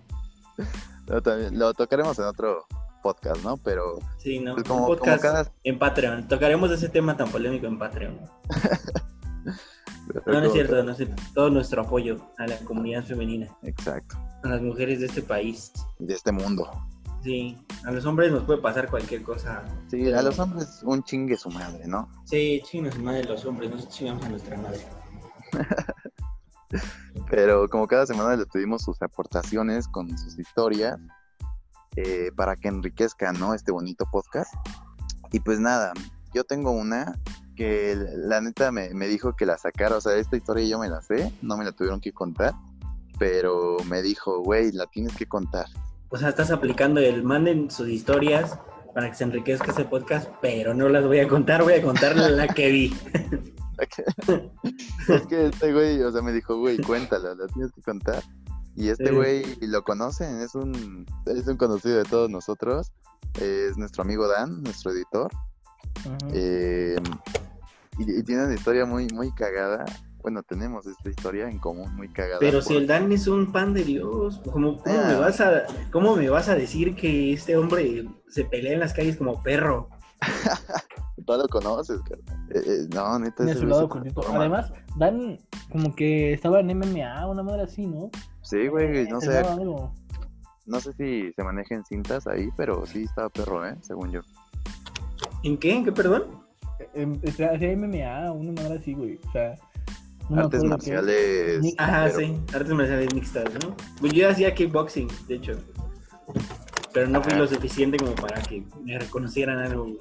lo, también- lo tocaremos en otro podcast, ¿no? Pero Sí, ¿no? pues, Un como, como podcast cada... en Patreon. Tocaremos ese tema tan polémico en Patreon. No, no es como- cierto, no es cierto. Todo nuestro apoyo a la comunidad femenina, Exacto, a las mujeres de este país. de este mundo. Sí, a los hombres nos puede pasar cualquier cosa. Sí, a los hombres un chingue su madre, ¿no? Sí, chingas madre los hombres, nosotros chingamos a nuestra madre. Pero como cada semana les pedimos sus aportaciones con sus historias eh, para que enriquezcan, ¿no? Este bonito podcast. Y pues nada, yo tengo una que la neta me, me dijo que la sacara, o sea, esta historia yo me la sé, no me la tuvieron que contar, pero me dijo, güey, la tienes que contar. O sea, estás aplicando el manden sus historias para que se enriquezca ese podcast, pero no las voy a contar, voy a contar la que vi. es que este güey, o sea, me dijo, güey, cuéntala, la tienes que contar. Y este Sí. güey lo conocen, es un, es un conocido de todos nosotros, es nuestro amigo Dan, nuestro editor. Eh, y, y tiene una historia muy, muy cagada. Bueno, tenemos esta historia en común muy cagada. Pero por- si el Dan es un pan de Dios, ¿cómo, cómo Ah. me vas a, ¿cómo me vas a decir que este hombre se pelea en las calles como perro? Tú lo conoces, carnal. Eh, eh, no, neta. Ese su lado. Además, Dan como que estaba en MMA, una madre así, ¿no? Sí, güey, no sé, Entrenaba algo. no sé si se manejan cintas ahí, pero sí estaba perro, ¿eh? Según yo. ¿En qué? ¿En qué, perdón? Hacía MMA, una madre así, güey. O sea, no Artes marciales. Ni- Ajá, pero- sí, artes marciales mixtas, ¿no? Pues yo hacía kickboxing, de hecho. Pero no fui lo suficiente como para que me reconocieran algo. güey.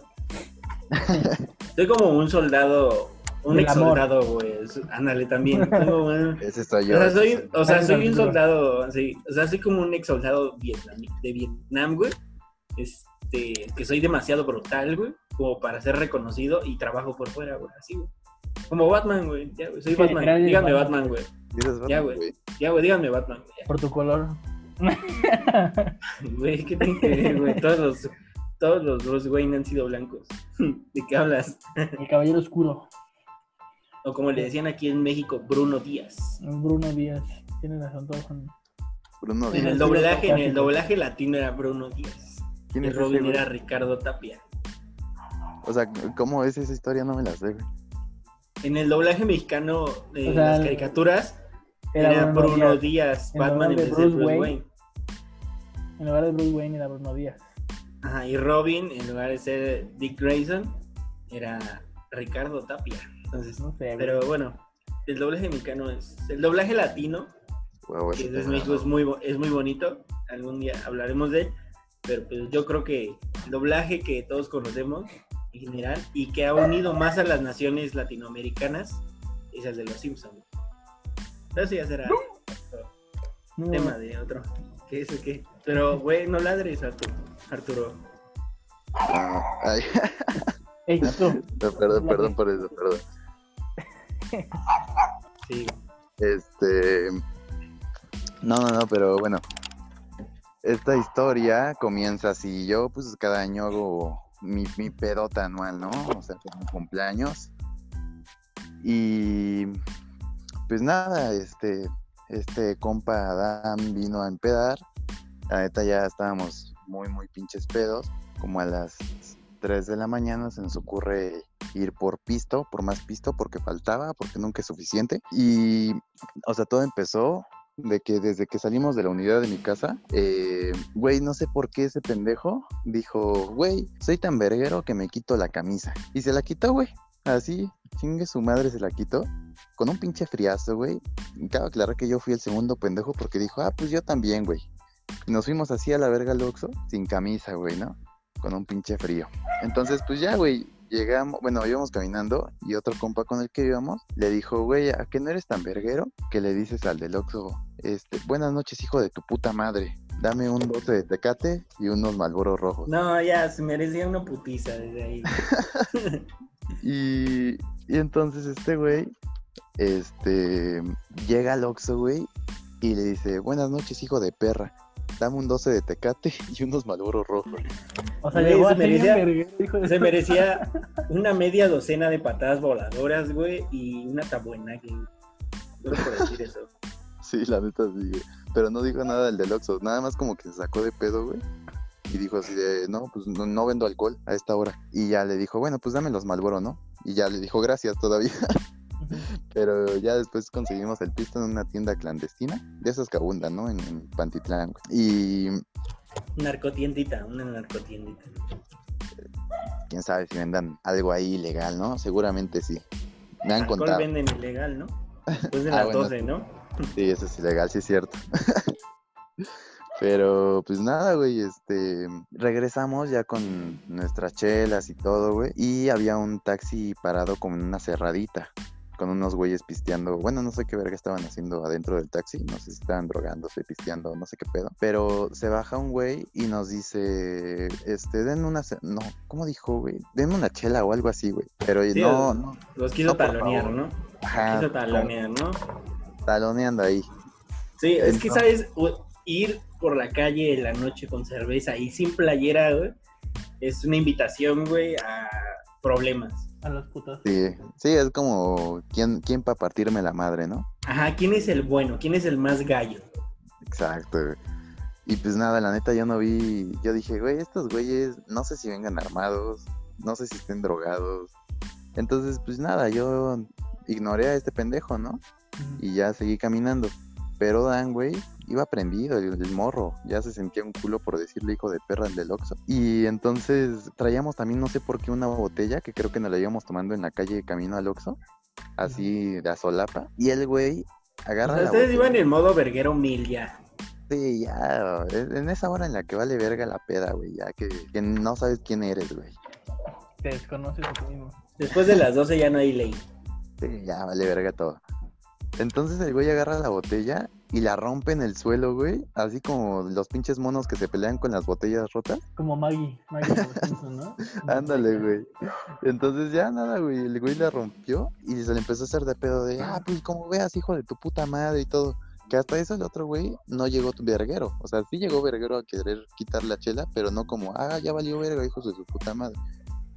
Soy como un soldado, un ex soldado, güey. Ándale también. Tengo un- Ese soy O yo. sea, ese soy, o sea, soy un soldado, sí. O sea, soy como un ex soldado de Vietnam, güey. Este, que soy demasiado brutal, güey, como para ser reconocido y trabajo por fuera, güey, así, güey. Como Batman, güey. Ya, güey, soy Batman. el Díganme Batman. Batman, güey. Dices, Ya, güey. Ya, güey, díganme Batman, güey. ya. Por tu color. Güey, ¿qué tiene que ver, güey? Todos los, todos los Bruce Wayne han sido blancos. ¿De qué hablas? El caballero oscuro. O como le decían aquí en México, Bruno Díaz. Bruno Díaz. Tienes razón, todos son. Bruno En Díaz. el sí, doblaje, en el doblaje latino era Bruno Díaz. ¿Quién Y es Robin era Ricardo Tapia. O sea, ¿cómo es esa historia? No me la sé, güey. En el doblaje mexicano de O sea, las caricaturas era, Bruno, Díaz, En Batman en lugar de vez de Bruce Bruce Wayne. Wayne. En lugar de Bruce Wayne era Bruno Díaz. Ajá, y Robin, en lugar de ser Dick Grayson, era Ricardo Tapia. Entonces, No sé, pero bueno, el doblaje mexicano es. El doblaje latino, Huevo, que ese es de cabrón. México, es muy, bo- es muy bonito. Algún día hablaremos de él. Pero pues yo creo que el doblaje que todos conocemos en general y que ha unido más a las naciones latinoamericanas es el de los Simpsons. Pero eso ya será No, tema de otro. ¿Qué es el qué? Pero, güey, no ladres, Arturo. Arturo. Ah, ay, Ey, tú. no, perdón, perdón por eso, perdón. Sí. Este. No, no, no, pero bueno. Esta historia comienza así. Yo, pues, cada año hago mi, mi pedota anual, ¿no? O sea, con mi cumpleaños. Y. Pues nada, este. Este compa Adam vino a empedar. La neta ya estábamos muy, muy pinches pedos. Como a las 3 de la mañana se nos ocurre ir por pisto, por más pisto, porque faltaba, porque nunca es suficiente. Y, o sea, todo empezó de que desde que salimos de la unidad de mi casa, eh, güey, no sé por qué ese pendejo dijo, güey, soy tan verguero que me quito la camisa. Y se la quitó, güey. Así, chingue su madre se la quitó. Con un pinche friazo, güey. Cabe aclarar que yo fui el segundo pendejo porque dijo, ah, pues yo también, güey. Nos fuimos así a la verga al sin camisa, güey, ¿no? Con un pinche frío. Entonces, pues ya, güey, llegamos, bueno, íbamos caminando y otro compa con el que íbamos le dijo, güey, ¿a que no eres tan verguero? Que le dices al del Oxxo, este, buenas noches, hijo de tu puta madre. Dame un bote de tecate y unos malboros rojos. No, ya, se merecía una putiza desde ahí. Y, y entonces este güey, este, llega al Oxxo, güey, y le dice, buenas noches, hijo de perra. Dame un 12 de tecate y unos malboros rojos. O sea, Güey, se merecía- Se merecía una media docena de patadas voladoras, güey, y una tabuena. Solo por decir eso. Sí, la neta sí, güey. Pero no dijo nada del del Oxxo, nada más como que se sacó de pedo, güey. Y dijo así de, no, pues no, no vendo alcohol a esta hora. Y ya le dijo, bueno, pues dame los Malboro, ¿no? Y ya le dijo, gracias todavía. Pero ya después conseguimos el pisto en una tienda clandestina, de esas que abundan, ¿no? En, en Pantitlán. Y Narcotiendita, una narcotiendita. quién sabe si vendan algo ahí ilegal, ¿no? Seguramente sí. Me han Alcohol contado. venden ilegal, ¿no? Después de Ah, las bueno, 12, ¿no? Sí, eso es ilegal, sí es cierto. Pero pues nada, güey, este, regresamos ya con nuestras chelas y todo, güey, y había un taxi parado como en una cerradita, con unos güeyes pisteando, bueno, no sé qué verga estaban haciendo adentro del taxi, no sé si estaban drogándose, pisteando, no sé qué pedo, pero se baja un güey y nos dice, este, den una, no, ¿cómo dijo, güey? Den una chela o algo así, güey, pero Sí, no, Los quiso No, talonear. ¿no? ajá, Quiso talonear, ¿no? taloneando ahí. Sí, es que, ¿sabes? Ir por la calle en la noche con cerveza y sin playera, güey, es una invitación, güey, a problemas. A los putos. Sí, sí, es como, ¿quién, quién para partirme la madre, no? Ajá, ¿quién es el bueno? ¿Quién es el más gallo? Exacto, güey. Y pues nada, la neta yo no vi, yo dije, güey, estos güeyes, no sé si vengan armados, no sé si estén drogados. Entonces, pues nada, yo ignoré a este pendejo, ¿no? Y ya seguí caminando. Pero Dan, güey, iba prendido, el, el morro. Ya se sentía un culo por decirle hijo de perra al del Oxxo. Y entonces traíamos también, no sé por qué, una botella que creo que nos la íbamos tomando en la calle camino al Oxxo. Así de a solapa. Y el güey O agarra sea, la ustedes botella. iban en modo verguero mil ya. Sí, ya, en en esa hora en la que vale verga la peda, güey, ya que, que no sabes quién eres, güey. Te desconoces a ti mismo. Después de las 12 ya no hay ley. Sí, ya vale verga todo. Entonces el güey agarra la botella y la rompe en el suelo, güey, así como los pinches monos que se pelean con las botellas rotas. Como Maggie. Maggie Simpsons, ¿no? Ándale, güey. Entonces ya nada, güey, el güey la rompió y se le empezó a hacer de pedo de, ah, pues como veas, hijo de tu puta madre y todo. Que hasta eso el otro güey no llegó verguero. O sea, sí llegó verguero a querer quitar la chela, pero no como, ah, ya valió verga, hijos de su puta madre.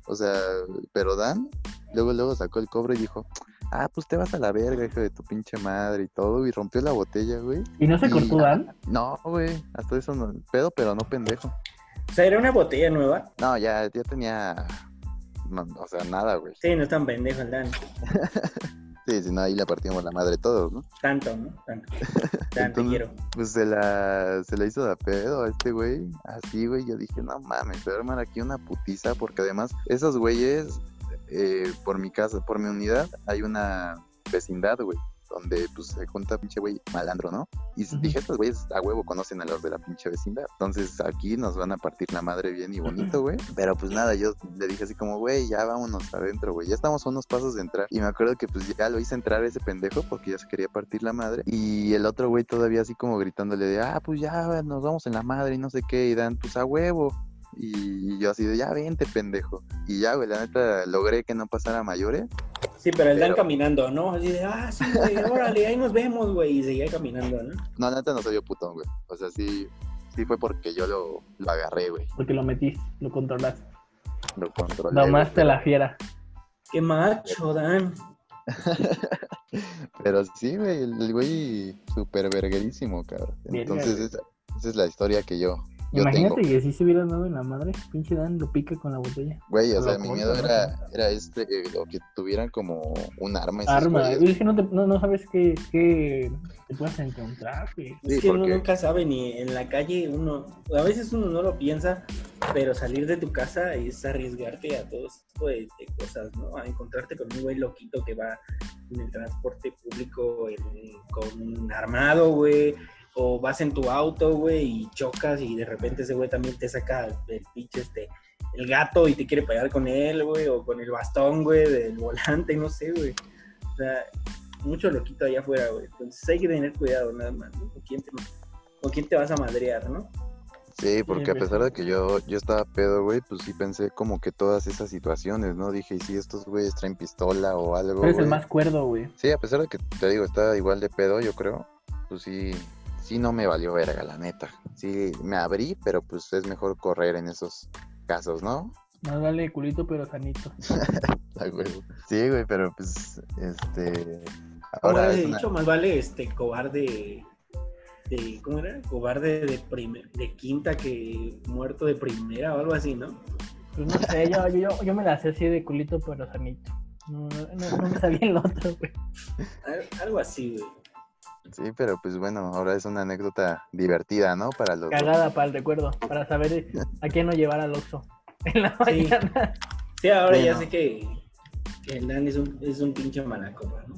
O sea, pero Dan luego luego sacó el cobre y dijo, ah, pues te vas a la verga, hijo de tu pinche madre y todo. Y rompió la botella, güey. ¿Y no se Y- cortó Dan? No, güey, hasta eso no, pedo, pero no pendejo. O sea, era una botella nueva. No, ya, ya tenía, no, o sea, nada, güey. Sí, no es tan pendejo el Dan. Sí, si no, ahí le partimos la madre todos, ¿no? Tanto, ¿no? Tanto. Entonces- quiero. Pues se la, se la hizo de pedo a este güey. Así, güey. Yo dije, no mames, se va a armar aquí una putiza. Porque además, esos güeyes, eh, por mi casa, por mi unidad, hay una, vecindad, güey donde pues se junta pinche güey malandro, ¿no? Y dije, estos güeyes a huevo conocen a los de la pinche vecindad. Entonces aquí nos van a partir la madre bien y bonito, güey. Pero pues nada, yo le dije así como, güey, ya vámonos adentro, güey. Ya estamos a unos pasos de entrar. Y me acuerdo que pues ya lo hice entrar ese pendejo porque ya se quería partir la madre. Y el otro güey todavía así como gritándole de, ah, pues ya nos vamos en la madre y no sé qué. Y dan, pues a huevo. Y yo así de, ya vente, pendejo. Y ya, güey, la neta, logré que no pasara mayores. Sí, pero él dan caminando, ¿no? Así de, ah, sí, güey, órale, ahí nos vemos, güey. Y seguía caminando, ¿no? No, la neta no soy yo putón, güey. O sea, sí, sí fue porque yo lo, lo agarré, güey. Porque lo metiste, lo controlaste. Lo controlé. Tomaste la fiera. Qué macho, Dan. pero sí, güey, el güey súper verguerísimo, cabrón. Entonces, esa, esa es la historia que yo, Imagínate que si se hubiera dado en la madre, pinche Dan lo pica con la botella. Güey, o sea, mi miedo era, era este, eh, o que tuvieran como un arma. Arma, es que no, te, no, no sabes qué, qué te puedes encontrar, güey. es que uno nunca sabe, ni en la calle uno, a veces uno no lo piensa, pero salir de tu casa es arriesgarte a todo tipo de, cosas, ¿no? A encontrarte con un güey loquito que va en el transporte público con un armado, güey o vas en tu auto, güey, y chocas y de repente ese güey también te saca el pinche este, el gato y te quiere pegar con él, güey, o con el bastón, güey, del volante, no sé, güey. O sea, mucho loquito allá afuera, güey. Entonces hay que tener cuidado nada más, ¿no? ¿Con quién te, con quién te vas a madrear, no? Sí, porque a pesar de que yo, yo estaba pedo, güey, pues sí pensé como que todas esas situaciones, ¿no? Dije, ¿y si estos güeyes traen pistola o algo? Eres el más cuerdo, güey. Sí, a pesar de que te digo, estaba igual de pedo, yo creo. Pues sí, sí no me valió verga, la neta. Sí me abrí, pero pues es mejor correr en esos casos, ¿no? Más vale culito, pero sanito. sí, güey, pero pues, este... Ahora he dicho, más vale este cobarde de, ¿cómo era? Cobarde de, primer, de quinta que muerto de primera o algo así, ¿no? Pues no sé, yo, yo, yo me la hacía así de culito, pero sanito. No, no, no me sabía el otro, güey. Algo así, güey. Sí, pero pues bueno, ahora es una anécdota divertida, ¿no? Para los Cagada para el recuerdo, para saber a quién no llevar al Oxxo en la sí. Sí, ahora ya sé que, que el Dan es un, es un pinche malacopa, ¿no?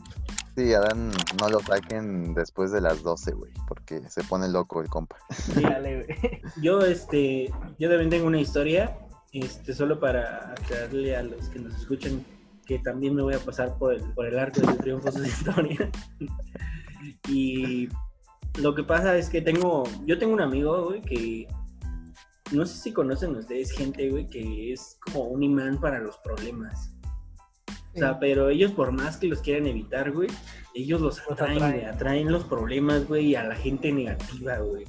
Sí, a Dan no lo saquen después de las 12, güey, porque se pone loco el compa. Sí, dale, güey. Yo, este, yo también tengo una historia, este, solo para aclararle a los que nos escuchan que también me voy a pasar por el, por el arco de triunfo de historia. Y lo que pasa es que tengo, yo tengo un amigo, güey, que no sé si conocen ustedes gente, güey, que es como un imán para los problemas. O sea, pero ellos por más que los quieran evitar, güey, ellos los atraen, atraen. atraen los problemas, güey, y a la gente negativa, güey.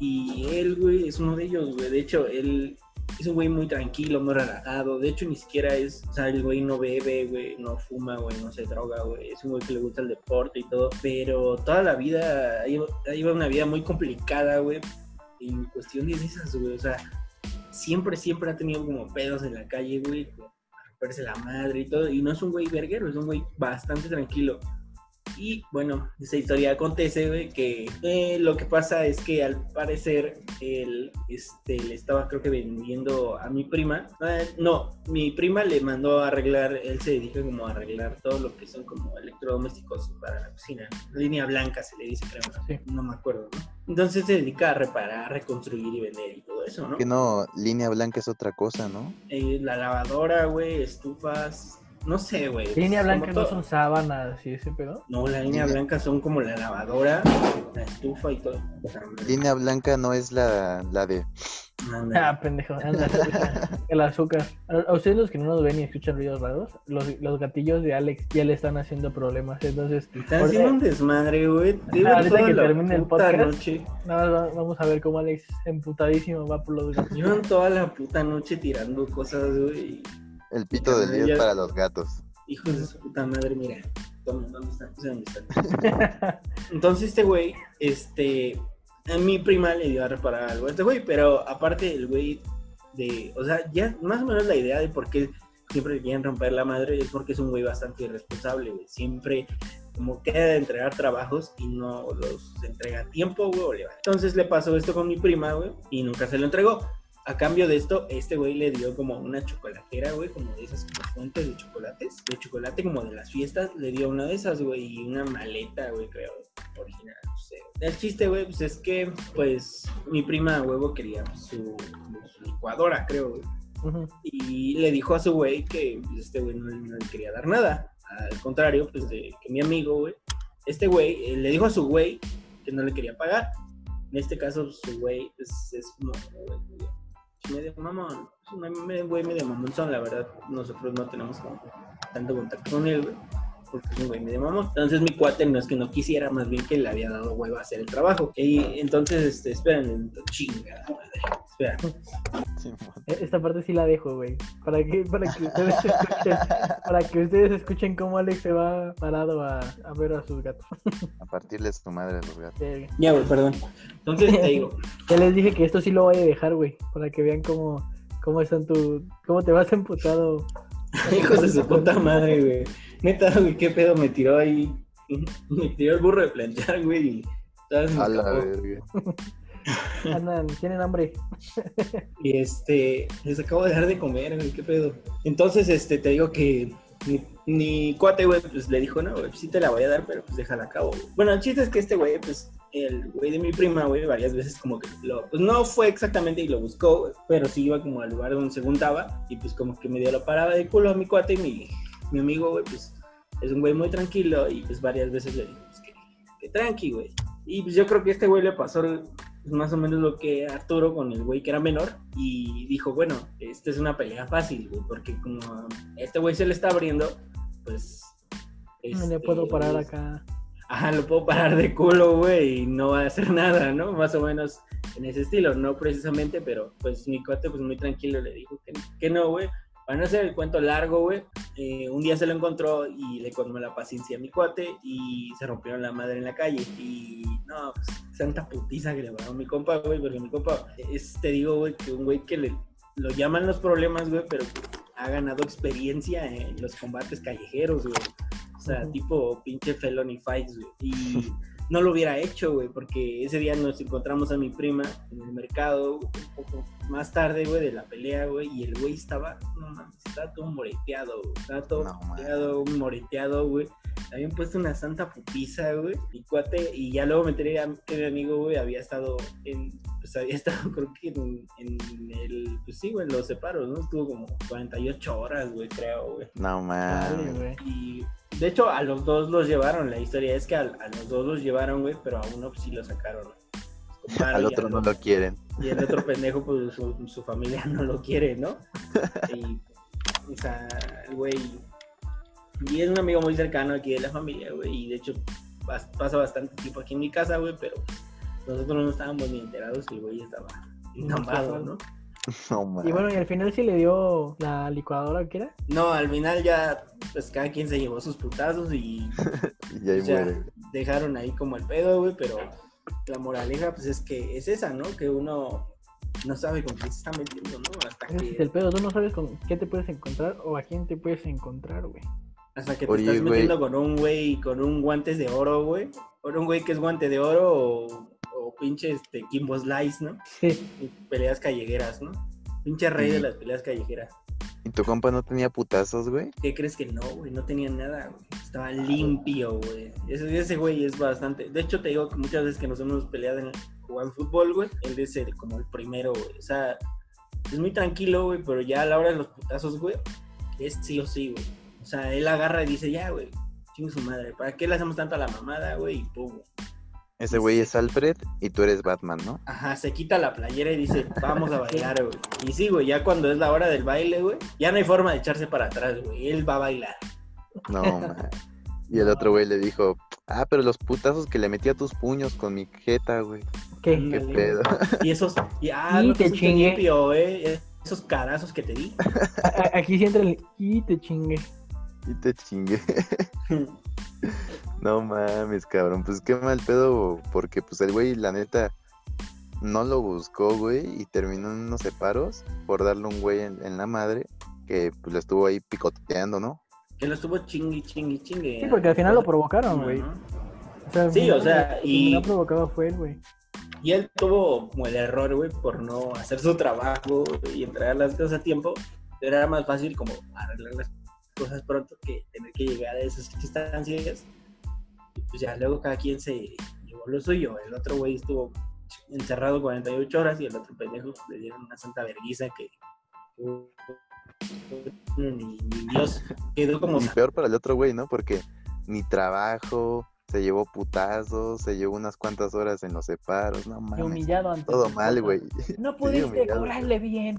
Y él, güey, es uno de ellos, güey. De hecho, él, es un güey muy tranquilo, muy relajado. De hecho, ni siquiera es, o sea, el güey no bebe, güey, no fuma, güey, no se droga, güey. Es un güey que le gusta el deporte y todo. Pero toda la vida, iba una vida muy complicada, güey. En cuestión de esas, güey. O sea, siempre, siempre ha tenido como pedos en la calle, güey. A romperse la madre y todo. Y no es un güey verguero, es un güey bastante tranquilo. Y bueno, esa historia acontece, güey, que eh, lo que pasa es que al parecer él este, le estaba, creo que vendiendo a mi prima. Eh, no, mi prima le mandó a arreglar, él se dedica como a arreglar todo lo que son como electrodomésticos para la cocina. Línea blanca se le dice, creo, no me acuerdo, ¿no? Entonces se dedica a reparar, reconstruir y vender y todo eso, ¿no? Que no, línea blanca es otra cosa, ¿no? Eh, la lavadora, güey, estufas, no sé, güey. Línea blanca no son sábanas y ese pedo. No, la línea blanca son como la lavadora, la estufa y todo. línea blanca no es la, la de. Ah, pendejo. el azúcar. A ustedes los que no nos ven y escuchan ruidos raros, los, los gatillos de Alex ya le están haciendo problemas. Entonces. Están haciendo un desmadre, güey. Ahorita que termine el podcast. Noche. Nada, vamos a ver cómo Alex emputadísimo va por los gatillos. Llevan toda la puta noche tirando cosas, güey. El pito del día es para los gatos. Hijos de su puta madre, mira. ¿Dónde están? Entonces este güey, este, a mi prima le dio a reparar algo a este güey, pero aparte el güey de, o sea, ya más o menos la idea de por qué siempre quieren romper la madre es porque es un güey bastante irresponsable, güey. Siempre como queda de entregar trabajos y no los entrega a tiempo, güey, Entonces le pasó esto con mi prima, güey, y nunca se lo entregó. A cambio de esto, este güey le dio como una chocolatera, güey, como de esas como fuentes de chocolates, de chocolate como de las fiestas, le dio una de esas, güey, y una maleta, güey, creo, original, no sé. El chiste, güey, pues es que, pues, mi prima, huevo, quería su, su licuadora, creo, güey. Y le dijo a su güey que pues, este güey no, no le quería dar nada. Al contrario, pues de que mi amigo, güey, este güey eh, le dijo a su güey que no le quería pagar. En este caso, su güey pues, es como güey, medio- mamón. Es un medio- medio mamonzón, la verdad. Nosotros no tenemos como tanto contacto con él. Porque es un güey medio mamón. Entonces mi cuate no es que no quisiera, más bien que le había dado huevo a hacer el trabajo. Y entonces, este, esperen, chingada madre. Espera. E- Esta parte sí la dejo, güey. Para que, para que ustedes escuchen, para que ustedes escuchen cómo Alex se va parado a, a ver a sus gatos. A partirles tu madre a los gatos. Ya, güey, perdón. Entonces te digo, Ya les dije que esto sí lo voy a dejar, güey. Para que vean cómo, cómo están tu. cómo te vas emputado. hijos de su puta madre, güey. Neta, güey, qué pedo me tiró ahí. Me tiró el burro de planchar, güey. Y todas me A la verga. Andan, tienen hambre. Y este, les acabo de dejar de comer, güey, qué pedo. Entonces, este, te digo que mi, mi cuate, güey, pues le dijo, no, güey, sí te la voy a dar, pero pues déjala a cabo. güey". Bueno, el chiste es que este güey, pues, el güey de mi prima, güey, varias veces como que lo, pues no fue exactamente y lo buscó, pero sí iba como al lugar donde se juntaba y pues como que medio lo paraba de culo a mi cuate y mi, mi amigo, güey, pues es un güey muy tranquilo y pues varias veces le dijo, pues que, que tranqui, güey. Y pues yo creo que a este güey le pasó pues, más o menos lo que Arturo con el güey que era menor y dijo, bueno, esta es una pelea fácil, güey, porque como este güey se le está abriendo, pues... No le este, puedo parar acá. Ajá, lo puedo parar de culo, güey, y no va a hacer nada, ¿no? Más o menos en ese estilo, no precisamente, pero pues mi cuate pues muy tranquilo le dijo que, que no, güey. Para no hacer el cuento largo, güey, eh, un día se lo encontró y le colmó la paciencia a mi cuate y se rompieron la madre en la calle. Y no, pues santa putiza que le a mi compa, güey, porque mi compa es, te digo, güey, que un güey que le, lo llaman los problemas, güey, pero ha ganado experiencia en los combates callejeros, güey. O sea, tipo pinche felony fights, güey. Y no lo hubiera hecho, güey, porque ese día nos encontramos a mi prima en el mercado un poco más tarde, güey, de la pelea, güey, y el güey estaba, no mames, estaba todo moreteado, güey. Estaba todo No, moreteado, moreteado, güey. Habían puesto una santa putiza, güey. Y cuate, y ya luego me enteré que mi amigo, güey, había estado en, pues había estado, creo que en, en el, pues sí, güey, en los separos, ¿no? Estuvo como 48 horas, güey, creo, güey. No mames. Y de hecho, a los dos los llevaron. La historia es que a, a los dos los llevaron, güey, pero a uno pues, sí lo sacaron. Compadre, Al otro no lo quieren. Y el otro pendejo, pues su, su familia no lo quiere, ¿no? Y, o sea, el güey. Y es un amigo muy cercano aquí de la familia, güey. Y de hecho, pas- pasa bastante tiempo aquí en mi casa, güey, pero nosotros no estábamos ni enterados que el güey estaba entamado, ¿no? No mames. Y bueno, y al final sí le dio la licuadora, ¿qué era? No, al final ya, pues cada quien se llevó sus putazos y Y ahí o sea, muere. dejaron ahí como el pedo, güey, pero la moraleja, pues es que es esa, ¿no? Que uno no sabe con quién se está metiendo, ¿no? Hasta Ese es que, el pedo. Tú no sabes con qué te puedes encontrar o a quién te puedes encontrar, güey. hasta que te Oye, estás güey. metiendo con un güey con un guantes de oro, güey. O un güey que es guante de oro o, o pinche este, Kimbo Slice, ¿no? Sí. Y peleas callejeras, ¿no? Pinche rey de las peleas callejeras. ¿Y tu compa no tenía putazos, güey? ¿Qué crees que no, güey? No tenía nada, güey. Estaba limpio, güey. Ese, ese güey es bastante. De hecho, te digo que muchas veces que nos hemos peleado en jugando fútbol, güey, él es el- como el primero, güey. O sea, es muy tranquilo, güey, pero ya a la hora de los putazos, güey, es sí o sí, güey. O sea, él agarra y dice, ya, güey, chingue su madre. ¿Para qué le hacemos tanto a la mamada, güey? Y pum. Ese güey es Alfred y tú eres Batman, ¿no? Ajá, se quita la playera y dice, vamos a bailar, güey. Y sí, güey, ya cuando es la hora del baile, güey, ya no hay forma de echarse para atrás, güey. Él va a bailar. No, man. Y el otro güey le dijo, ah, pero los putazos que le metí a tus puños con mi jeta, güey. ¿Qué? Qué pedo. Y esos, y, ah, Y no te te fuiste chingué. limpio, eh. Esos carazos que te di. Aquí sí entra el y te chingue. Y te chingué. No mames, cabrón. Pues qué mal pedo, porque pues el güey, la neta, no lo buscó, güey, y terminó en unos separos por darle un güey en, en la madre que pues lo estuvo ahí picoteando, ¿no? que lo estuvo chingui, chingui, chingue. Sí, porque al final lo provocaron, güey. O sea, Sí, o sea, y- no provocaba fue él, güey. Y él tuvo como el error, güey, por no hacer su trabajo y entregar las cosas a tiempo. Pero era más fácil como arreglar las cosas pronto que tener que llegar a esas instancias. Y pues ya luego cada quien se llevó lo suyo. El otro güey estuvo encerrado 48 horas y el otro pendejo le dieron una santa vergüenza que ni, ni Dios quedó como Y peor para el otro güey, ¿no? Porque ni trabajo, se llevó putazos, se llevó unas cuantas horas en los separos, no mames. humillado ante Todo mal, güey. No pudiste cobrarle bien.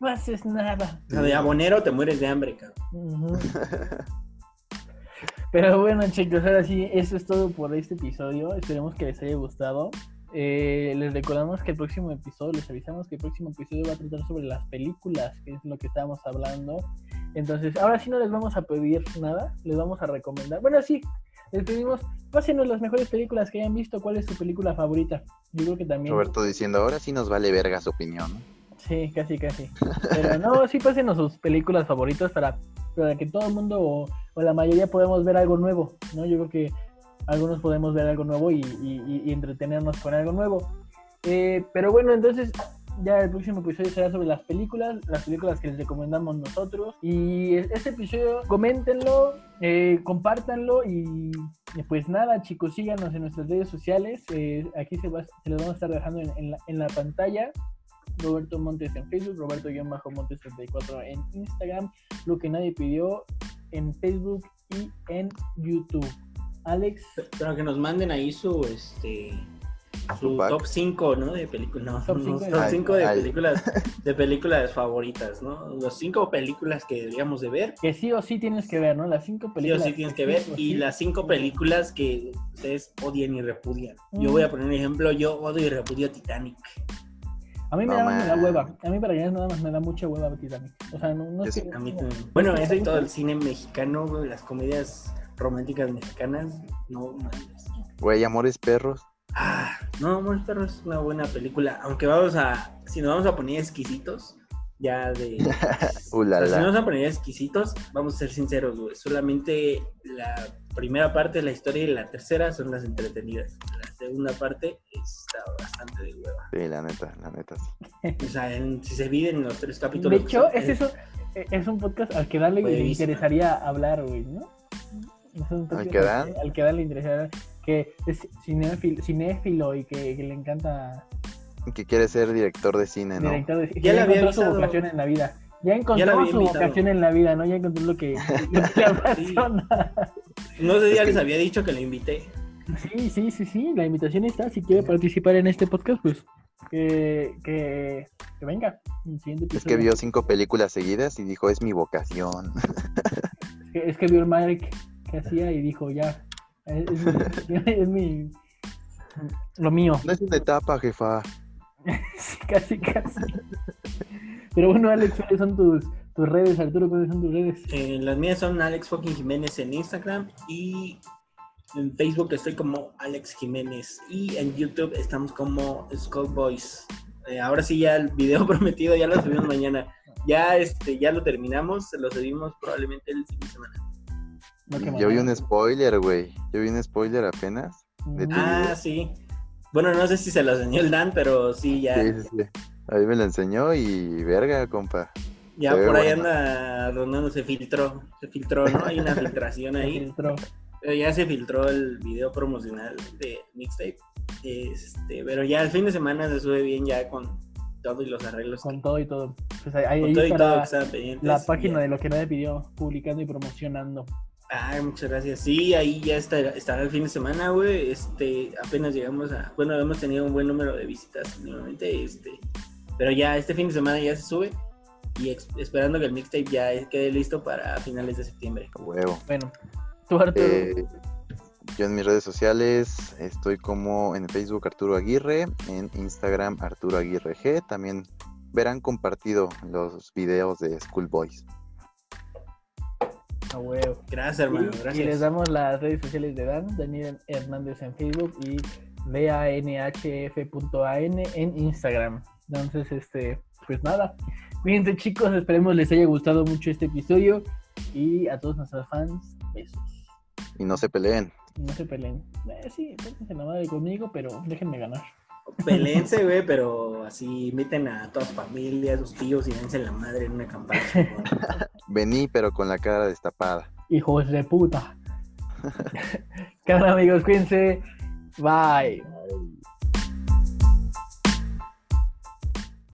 No haces nada. O sea, de abonero te mueres de hambre, cabrón. Ujú. Pero bueno, chicos, ahora sí, eso es todo por este episodio. Esperemos que les haya gustado. Eh, les recordamos que el próximo episodio, les avisamos que el próximo episodio va a tratar sobre las películas, que es lo que estábamos hablando. Entonces, ahora sí no les vamos a pedir nada, les vamos a recomendar. Bueno, sí, les pedimos, pásenos las mejores películas que hayan visto, cuál es su película favorita. Yo creo que también. Roberto diciendo, ahora sí nos vale verga su opinión. Sí, casi, casi. Pero no, sí pásenos sus películas favoritas para, para que todo el mundo o, o la mayoría podamos ver algo nuevo, ¿no? Yo creo que algunos podemos ver algo nuevo y, y- y- entretenernos con algo nuevo. Eh, pero bueno, entonces ya el próximo episodio será sobre las películas, las películas que les recomendamos nosotros. Y este episodio, coméntenlo, eh, compártanlo y pues nada, chicos, síganos en nuestras redes sociales. Eh, aquí se, va, se los vamos a estar dejando en, en la, en la pantalla. Roberto Montes en Facebook, Roberto-Montes 34 en Instagram, lo que nadie pidió en Facebook y en YouTube. Alex, Pero que nos manden ahí su este su top 5, ¿no? De películas, no, Top no, cinco de- top 5 películas de películas favoritas, ¿no? Los 5 películas que deberíamos de ver. que sí o sí tienes que ver, ¿no? Las cinco Sí o películas. sí tienes que ver sí y sí. las 5 películas que ustedes odian y repudian. Yo Mm. voy a poner un ejemplo, yo odio y repudio Titanic. A mí me, No da, me da mames. hueva. A mí para que nada más me da mucha hueva Titanic. O sea, no, no Yo es sí, que- A mí no- también. Bueno, ¿no eso te y todo el cine mexicano, güey, las comedias románticas mexicanas, no mames. Güey, Amores Perros. Ah, no, Amor Perro es una buena película. Aunque vamos a, si nos vamos a poner exquisitos, ya de. Uh, la, si nos vamos a poner exquisitos, vamos a ser sinceros, güey. Solamente la primera parte de la historia y la tercera son las entretenidas. La segunda parte está bastante de hueva. Sí, la neta, la neta, sí. O sea, en- si se dividen los tres De capítulos. hecho, son- es eso. eh, Es un podcast al que Dale le interesaría hablar, güey, ¿no? Es un podcast que Dan? al que Dale le interesaría que es cinéfilo, cinéfilo y que, que le encanta Que quiere ser director de cine, ¿no? director de Ya le ya había encontró su vocación en la vida. Ya Ya encontró había su invitado. vocación en la vida, ¿no? Ya encontró lo que, lo que le apasiona. No sé si ya les había dicho que lo invité. Sí, sí, sí, sí, la invitación está. Si quiere participar en este podcast, pues que, que, que venga. Es que vio cinco películas seguidas y dijo, es mi vocación. Es que, es que vio el Mike que hacía y dijo, ya, es, es mi, es mi- lo mío. No es una etapa, jefa. Sí, casi, casi. Pero bueno, Alex, ¿cuáles son tus, tus redes, Arturo? ¿Cuáles son tus redes? Eh, las mías son Alex fucking Jiménez en Instagram y en Facebook estoy como Alex Jiménez y en YouTube estamos como Skull Boys. Eh, ahora sí ya el video prometido ya lo subimos mañana. Ya este ya lo terminamos, lo subimos probablemente el fin de semana. No, Yo vi un spoiler, güey. Yo vi un spoiler apenas. de tu- Ah, sí. Bueno, no sé si se lo enseñó el Dan, pero sí ya Sí, sí, sí. A mí me lo enseñó y verga, compa. Ya se por ahí bueno. anda rondando se filtró, se filtró, ¿no? Hay una filtración Se ahí. filtró. Pero ya se filtró el video promocional de Mixtape. Este, pero ya el fin de semana se sube bien ya con todo y los arreglos. Con todo y todo. Pues ahí, ahí con todo y todo que estaban pendientes. la página Ya. de lo que nadie pidió, publicando y promocionando. Ay, muchas gracias. Sí, ahí ya está, estará el fin de semana, güey. Este, apenas llegamos a. Bueno, hemos tenido un buen número de visitas últimamente. Este, pero ya este fin de semana ya se sube. Y ex- esperando que el mixtape ya quede listo para finales de septiembre. A Huevo. Bueno, tú, Arturo. Eh, yo en mis redes sociales estoy como en Facebook Arturo Aguirre, en Instagram Arturo Aguirre G. También verán compartido los videos de Schoolboys. a huevo. Gracias, hermano. Y- Gracias. Y les damos las redes sociales de Dan, Daniel Hernández en Facebook y danhf.an en Instagram. Entonces, este, pues nada. Cuídense chicos, esperemos les haya gustado mucho este episodio. Y a todos nuestros fans, besos. Y no se peleen. No se peleen. Eh, sí, pónganse la madre conmigo, pero déjenme ganar. Pelense, güey, pero así meten a todas las familias, sus tíos y dense la madre en una campaña. Vení, pero con la cara destapada. Hijos de puta. ¿Qué onda, amigos? Cuídense. Bye.